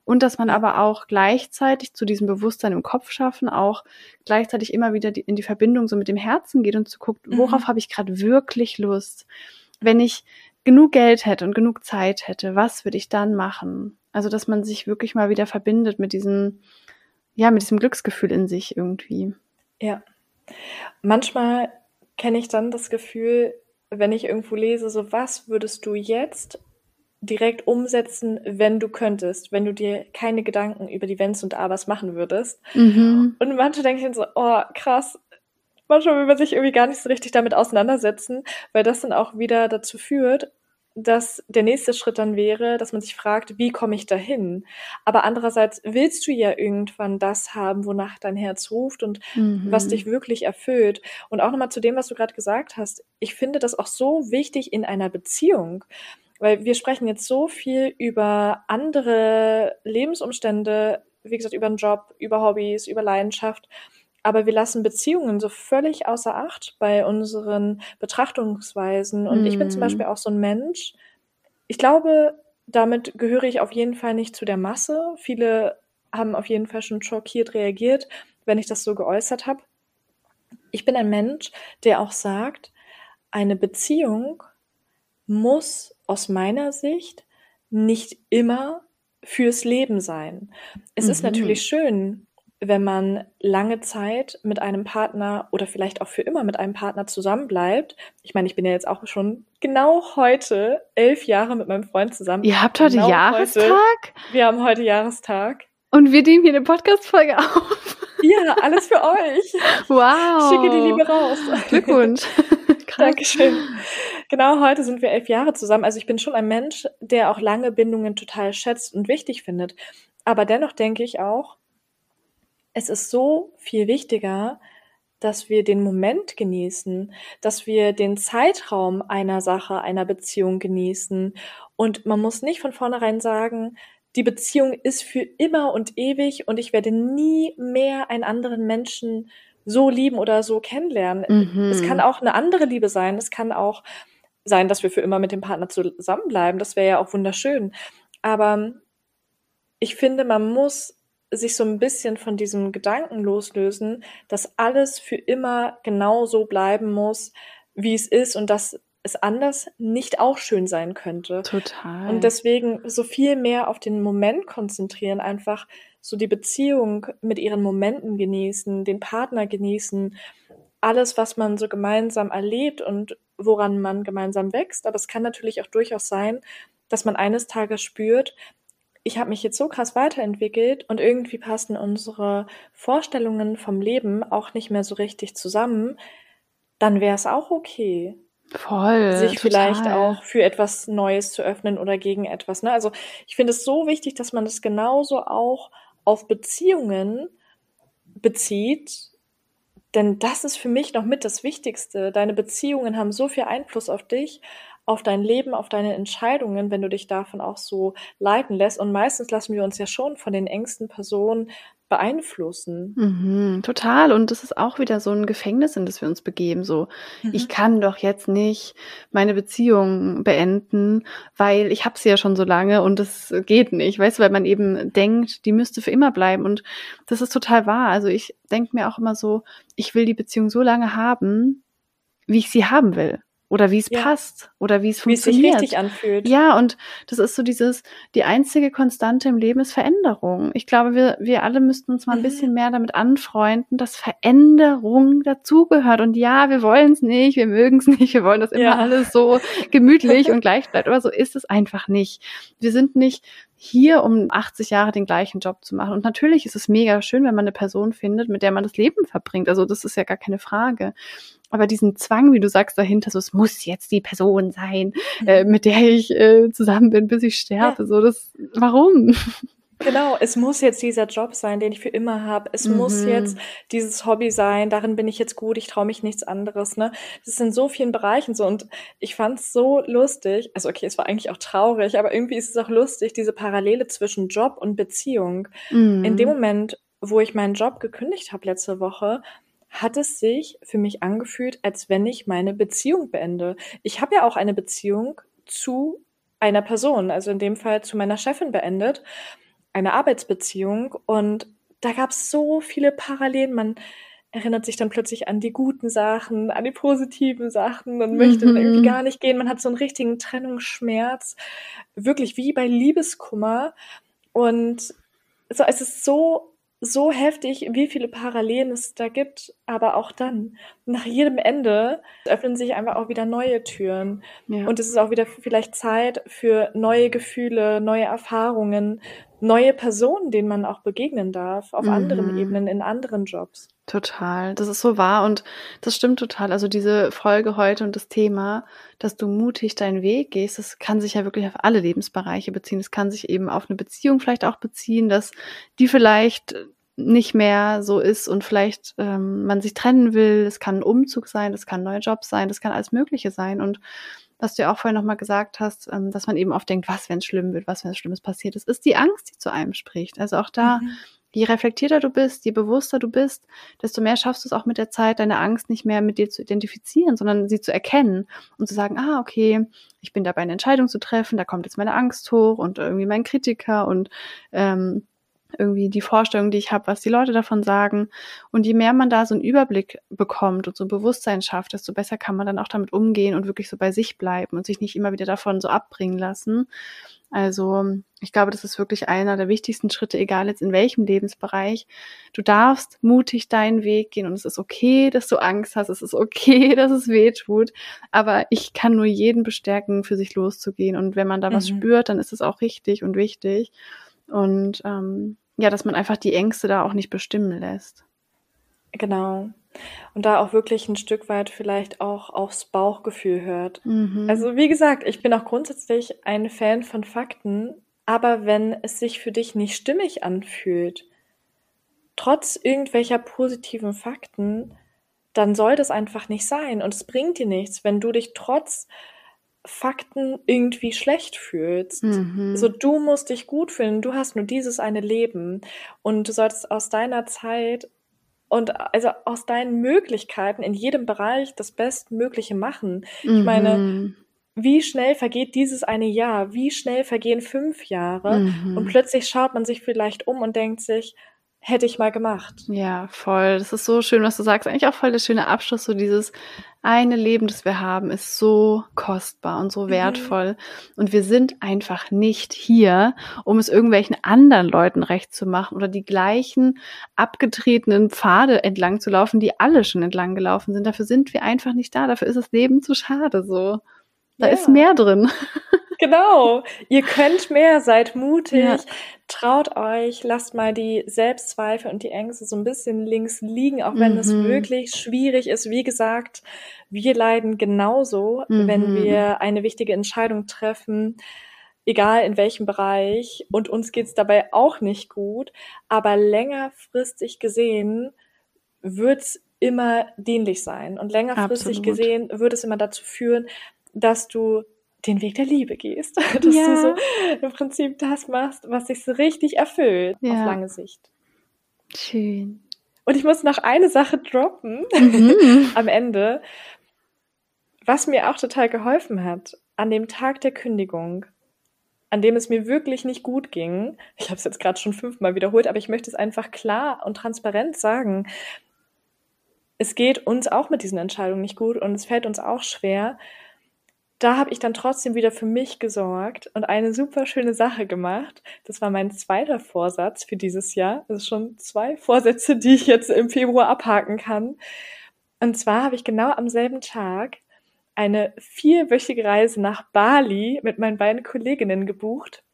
Und dass man aber auch gleichzeitig zu diesem Bewusstsein im Kopf schaffen, auch gleichzeitig immer wieder in die Verbindung so mit dem Herzen geht und zu guckt, worauf mhm. habe ich gerade wirklich Lust? Wenn ich genug Geld hätte und genug Zeit hätte, was würde ich dann machen? Also, dass man sich wirklich mal wieder verbindet mit diesem, ja, mit diesem Glücksgefühl in sich irgendwie. Ja. Manchmal kenne ich dann das Gefühl, wenn ich irgendwo lese, so was würdest du jetzt direkt umsetzen, wenn du könntest, wenn du dir keine Gedanken über die Wenns und Abers machen würdest. Mhm. Und manche denken so, oh, krass. Manchmal will man sich irgendwie gar nicht so richtig damit auseinandersetzen, weil das dann auch wieder dazu führt, dass der nächste Schritt dann wäre, dass man sich fragt, wie komme ich dahin? Aber andererseits willst du ja irgendwann das haben, wonach dein Herz ruft und mhm. was dich wirklich erfüllt. Und auch nochmal zu dem, was du gerade gesagt hast. Ich finde das auch so wichtig in einer Beziehung. Weil wir sprechen jetzt so viel über andere Lebensumstände, wie gesagt, über den Job, über Hobbys, über Leidenschaft. Aber wir lassen Beziehungen so völlig außer Acht bei unseren Betrachtungsweisen. Und mm. ich bin zum mhm. Beispiel auch so ein Mensch. Ich glaube, damit gehöre ich auf jeden Fall nicht zu der Masse. Viele haben auf jeden Fall schon schockiert reagiert, wenn ich das so geäußert habe. Ich bin ein Mensch, der auch sagt, eine Beziehung muss aus meiner Sicht nicht immer fürs Leben sein. Es mhm. ist natürlich schön, wenn man lange Zeit mit einem Partner oder vielleicht auch für immer mit einem Partner zusammenbleibt. Ich meine, ich bin ja jetzt auch schon genau heute elf Jahre mit meinem Freund zusammen. Ihr habt heute genau Jahrestag? Heute. Wir haben heute Jahrestag. Und wir nehmen hier eine Podcast-Folge auf. Ja, alles für euch. Wow. Ich schicke die Liebe raus. Glückwunsch. Dankeschön. Genau heute sind wir elf Jahre zusammen. Also ich bin schon ein Mensch, der auch lange Bindungen total schätzt und wichtig findet. Aber dennoch denke ich auch, es ist so viel wichtiger, dass wir den Moment genießen, dass wir den Zeitraum einer Sache, einer Beziehung genießen. Und man muss nicht von vornherein sagen, die Beziehung ist für immer und ewig und ich werde nie mehr einen anderen Menschen so lieben oder so kennenlernen. Mhm. Es kann auch eine andere Liebe sein. Es kann auch sein, dass wir für immer mit dem Partner zusammenbleiben. Das wäre ja auch wunderschön. Aber ich finde, man muss sich so ein bisschen von diesem Gedanken loslösen, dass alles für immer genau so bleiben muss, wie es ist und dass es anders nicht auch schön sein könnte. Total. Und deswegen so viel mehr auf den Moment konzentrieren, einfach so die Beziehung mit ihren Momenten genießen, den Partner genießen, alles, was man so gemeinsam erlebt und woran man gemeinsam wächst. Aber es kann natürlich auch durchaus sein, dass man eines Tages spürt, ich habe mich jetzt so krass weiterentwickelt und irgendwie passen unsere Vorstellungen vom Leben auch nicht mehr so richtig zusammen, dann wäre es auch okay. Voll. Sich total. vielleicht auch für etwas Neues zu öffnen oder gegen etwas. Ne? Also ich finde es so wichtig, dass man das genauso auch auf Beziehungen bezieht denn das ist für mich noch mit das Wichtigste. Deine Beziehungen haben so viel Einfluss auf dich, auf dein Leben, auf deine Entscheidungen, wenn du dich davon auch so leiten lässt. Und meistens lassen wir uns ja schon von den engsten Personen beeinflussen. Mhm, total. Und das ist auch wieder so ein Gefängnis, in das wir uns begeben. So, mhm. ich kann doch jetzt nicht meine Beziehung beenden, weil ich habe sie ja schon so lange und das geht nicht. Weißt du, weil man eben denkt, die müsste für immer bleiben. Und das ist total wahr. Also ich denke mir auch immer so, ich will die Beziehung so lange haben, wie ich sie haben will oder wie es ja. passt oder wie es funktioniert. Wie es sich richtig anfühlt. Ja, und das ist so dieses, die einzige Konstante im Leben ist Veränderung. Ich glaube, wir, wir alle müssten uns mal ein mhm. bisschen mehr damit anfreunden, dass Veränderung dazugehört. Und ja, wir wollen es nicht, wir mögen es nicht, wir wollen, dass immer ja. alles so gemütlich und gleich bleibt. Aber so ist es einfach nicht. Wir sind nicht hier, um 80 Jahre den gleichen Job zu machen. Und natürlich ist es mega schön, wenn man eine Person findet, mit der man das Leben verbringt. Also das ist ja gar keine Frage aber diesen Zwang, wie du sagst, dahinter, so es muss jetzt die Person sein, äh, mhm. mit der ich äh, zusammen bin, bis ich sterbe. Ja. So das, warum? Genau, es muss jetzt dieser Job sein, den ich für immer habe. Es mhm. muss jetzt dieses Hobby sein, darin bin ich jetzt gut, ich traue mich nichts anderes. Ne? Das ist in so vielen Bereichen so. Und ich fand es so lustig, also okay, es war eigentlich auch traurig, aber irgendwie ist es auch lustig, diese Parallele zwischen Job und Beziehung. Mhm. In dem Moment, wo ich meinen Job gekündigt habe letzte Woche, hat es sich für mich angefühlt, als wenn ich meine Beziehung beende. Ich habe ja auch eine Beziehung zu einer Person, also in dem Fall zu meiner Chefin beendet eine Arbeitsbeziehung und da gab es so viele Parallelen. Man erinnert sich dann plötzlich an die guten Sachen, an die positiven Sachen und möchte mhm. irgendwie gar nicht gehen. Man hat so einen richtigen Trennungsschmerz, wirklich wie bei Liebeskummer. Und so, es ist so so heftig, wie viele Parallelen es da gibt, aber auch dann, nach jedem Ende öffnen sich einfach auch wieder neue Türen. Ja. Und es ist auch wieder vielleicht Zeit für neue Gefühle, neue Erfahrungen, neue Personen, denen man auch begegnen darf, auf mhm. anderen Ebenen, in anderen Jobs. Total, das ist so wahr und das stimmt total. Also diese Folge heute und das Thema, dass du mutig deinen Weg gehst, das kann sich ja wirklich auf alle Lebensbereiche beziehen. Es kann sich eben auf eine Beziehung vielleicht auch beziehen, dass die vielleicht nicht mehr so ist und vielleicht ähm, man sich trennen will. Es kann ein Umzug sein, das kann ein neuer Job sein, das kann alles Mögliche sein und was du ja auch vorhin nochmal gesagt hast, ähm, dass man eben oft denkt, was, wenn es schlimm wird, was, wenn es Schlimmes passiert ist, ist die Angst, die zu einem spricht. Also auch da, mhm. je reflektierter du bist, je bewusster du bist, desto mehr schaffst du es auch mit der Zeit, deine Angst nicht mehr mit dir zu identifizieren, sondern sie zu erkennen und zu sagen, ah, okay, ich bin dabei, eine Entscheidung zu treffen, da kommt jetzt meine Angst hoch und irgendwie mein Kritiker und ähm, irgendwie die Vorstellung, die ich habe, was die Leute davon sagen. Und je mehr man da so einen Überblick bekommt und so ein Bewusstsein schafft, desto besser kann man dann auch damit umgehen und wirklich so bei sich bleiben und sich nicht immer wieder davon so abbringen lassen. Also ich glaube, das ist wirklich einer der wichtigsten Schritte, egal jetzt in welchem Lebensbereich. Du darfst mutig deinen Weg gehen und es ist okay, dass du Angst hast, es ist okay, dass es weh tut, aber ich kann nur jeden bestärken, für sich loszugehen und wenn man da mhm. was spürt, dann ist es auch richtig und wichtig. Und ähm, ja, dass man einfach die Ängste da auch nicht bestimmen lässt. Genau. Und da auch wirklich ein Stück weit vielleicht auch aufs Bauchgefühl hört. Mhm. Also wie gesagt, ich bin auch grundsätzlich ein Fan von Fakten, aber wenn es sich für dich nicht stimmig anfühlt, trotz irgendwelcher positiven Fakten, dann soll das einfach nicht sein. Und es bringt dir nichts, wenn du dich trotz Fakten irgendwie schlecht fühlst. Mhm. So, du musst dich gut fühlen, du hast nur dieses eine Leben und du solltest aus deiner Zeit und also aus deinen Möglichkeiten in jedem Bereich das Bestmögliche machen. Mhm. Ich meine, mhm. wie schnell vergeht dieses eine Jahr? Wie schnell vergehen fünf Jahre? Mhm. Und plötzlich schaut man sich vielleicht um und denkt sich, hätte ich mal gemacht. Ja, voll. Das ist so schön, was du sagst. Eigentlich auch voll der schöne Abschluss, so dieses eine Leben, das wir haben, ist so kostbar und so mhm. wertvoll. Mhm. Und wir sind einfach nicht hier, um es irgendwelchen anderen Leuten recht zu machen oder die gleichen abgetretenen Pfade entlang zu laufen, die alle schon entlang gelaufen sind. Dafür sind wir einfach nicht da. Dafür ist das Leben zu schade, so. Da ja. ist mehr drin. Genau. Ihr könnt mehr, seid mutig, ja. traut euch, lasst mal die Selbstzweifel und die Ängste so ein bisschen links liegen, auch wenn mhm. es wirklich schwierig ist. Wie gesagt, wir leiden genauso, mhm. wenn wir eine wichtige Entscheidung treffen, egal in welchem Bereich. Und uns geht's dabei auch nicht gut. Aber längerfristig gesehen wird's immer dienlich sein. Und längerfristig Absolut. gesehen wird es immer dazu führen, dass du den Weg der Liebe gehst. Dass ja. du so im Prinzip das machst, was sich so richtig erfüllt ja. auf lange Sicht. Schön. Und ich muss noch eine Sache droppen mhm. am Ende, was mir auch total geholfen hat. An dem Tag der Kündigung, an dem es mir wirklich nicht gut ging, ich habe es jetzt gerade schon fünfmal wiederholt, aber ich möchte es einfach klar und transparent sagen. Es geht uns auch mit diesen Entscheidungen nicht gut und es fällt uns auch schwer da habe ich dann trotzdem wieder für mich gesorgt und eine super schöne Sache gemacht. Das war mein zweiter Vorsatz für dieses Jahr. Das ist schon zwei Vorsätze, die ich jetzt im Februar abhaken kann. Und zwar habe ich genau am selben Tag eine vierwöchige Reise nach Bali mit meinen beiden Kolleginnen gebucht.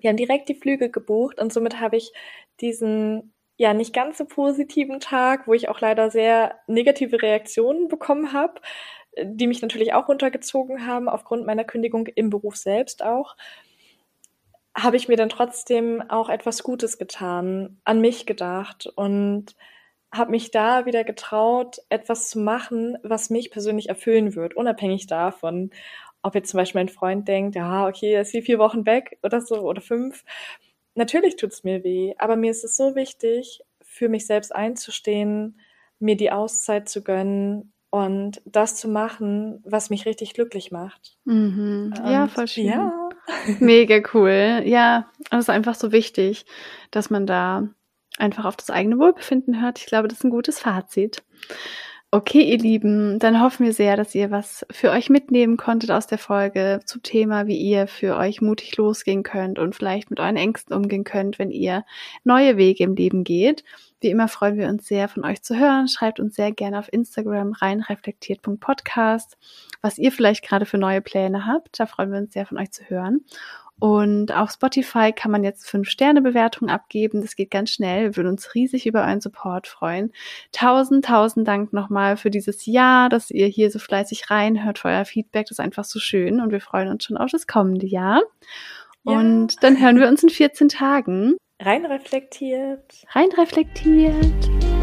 Wir haben direkt die Flüge gebucht und somit habe ich diesen ja nicht ganz so positiven Tag, wo ich auch leider sehr negative Reaktionen bekommen habe, die mich natürlich auch runtergezogen haben, aufgrund meiner Kündigung im Beruf selbst auch, habe ich mir dann trotzdem auch etwas Gutes getan, an mich gedacht und habe mich da wieder getraut, etwas zu machen, was mich persönlich erfüllen wird, unabhängig davon, ob jetzt zum Beispiel mein Freund denkt, ja, okay, er ist hier vier Wochen weg oder so oder fünf. Natürlich tut es mir weh, aber mir ist es so wichtig, für mich selbst einzustehen, mir die Auszeit zu gönnen und das zu machen, was mich richtig glücklich macht. Mhm. Ja, voll schön. Ja. Mega cool. Ja, das ist einfach so wichtig, dass man da einfach auf das eigene Wohlbefinden hört. Ich glaube, das ist ein gutes Fazit. Okay, ihr Lieben, dann hoffen wir sehr, dass ihr was für euch mitnehmen konntet aus der Folge zum Thema, wie ihr für euch mutig losgehen könnt und vielleicht mit euren Ängsten umgehen könnt, wenn ihr neue Wege im Leben geht. Wie immer freuen wir uns sehr, von euch zu hören. Schreibt uns sehr gerne auf Instagram reinreflektiert.podcast, was ihr vielleicht gerade für neue Pläne habt. Da freuen wir uns sehr, von euch zu hören. Und auf Spotify kann man jetzt fünf Sterne Bewertungen abgeben. Das geht ganz schnell. Wir würden uns riesig über euren Support freuen. Tausend, tausend Dank nochmal für dieses Jahr, dass ihr hier so fleißig reinhört, für euer Feedback. Das ist einfach so schön. Und wir freuen uns schon auf das kommende Jahr. Ja. Und dann hören wir uns in 14 Tagen. Rein reflektiert. Rein reflektiert.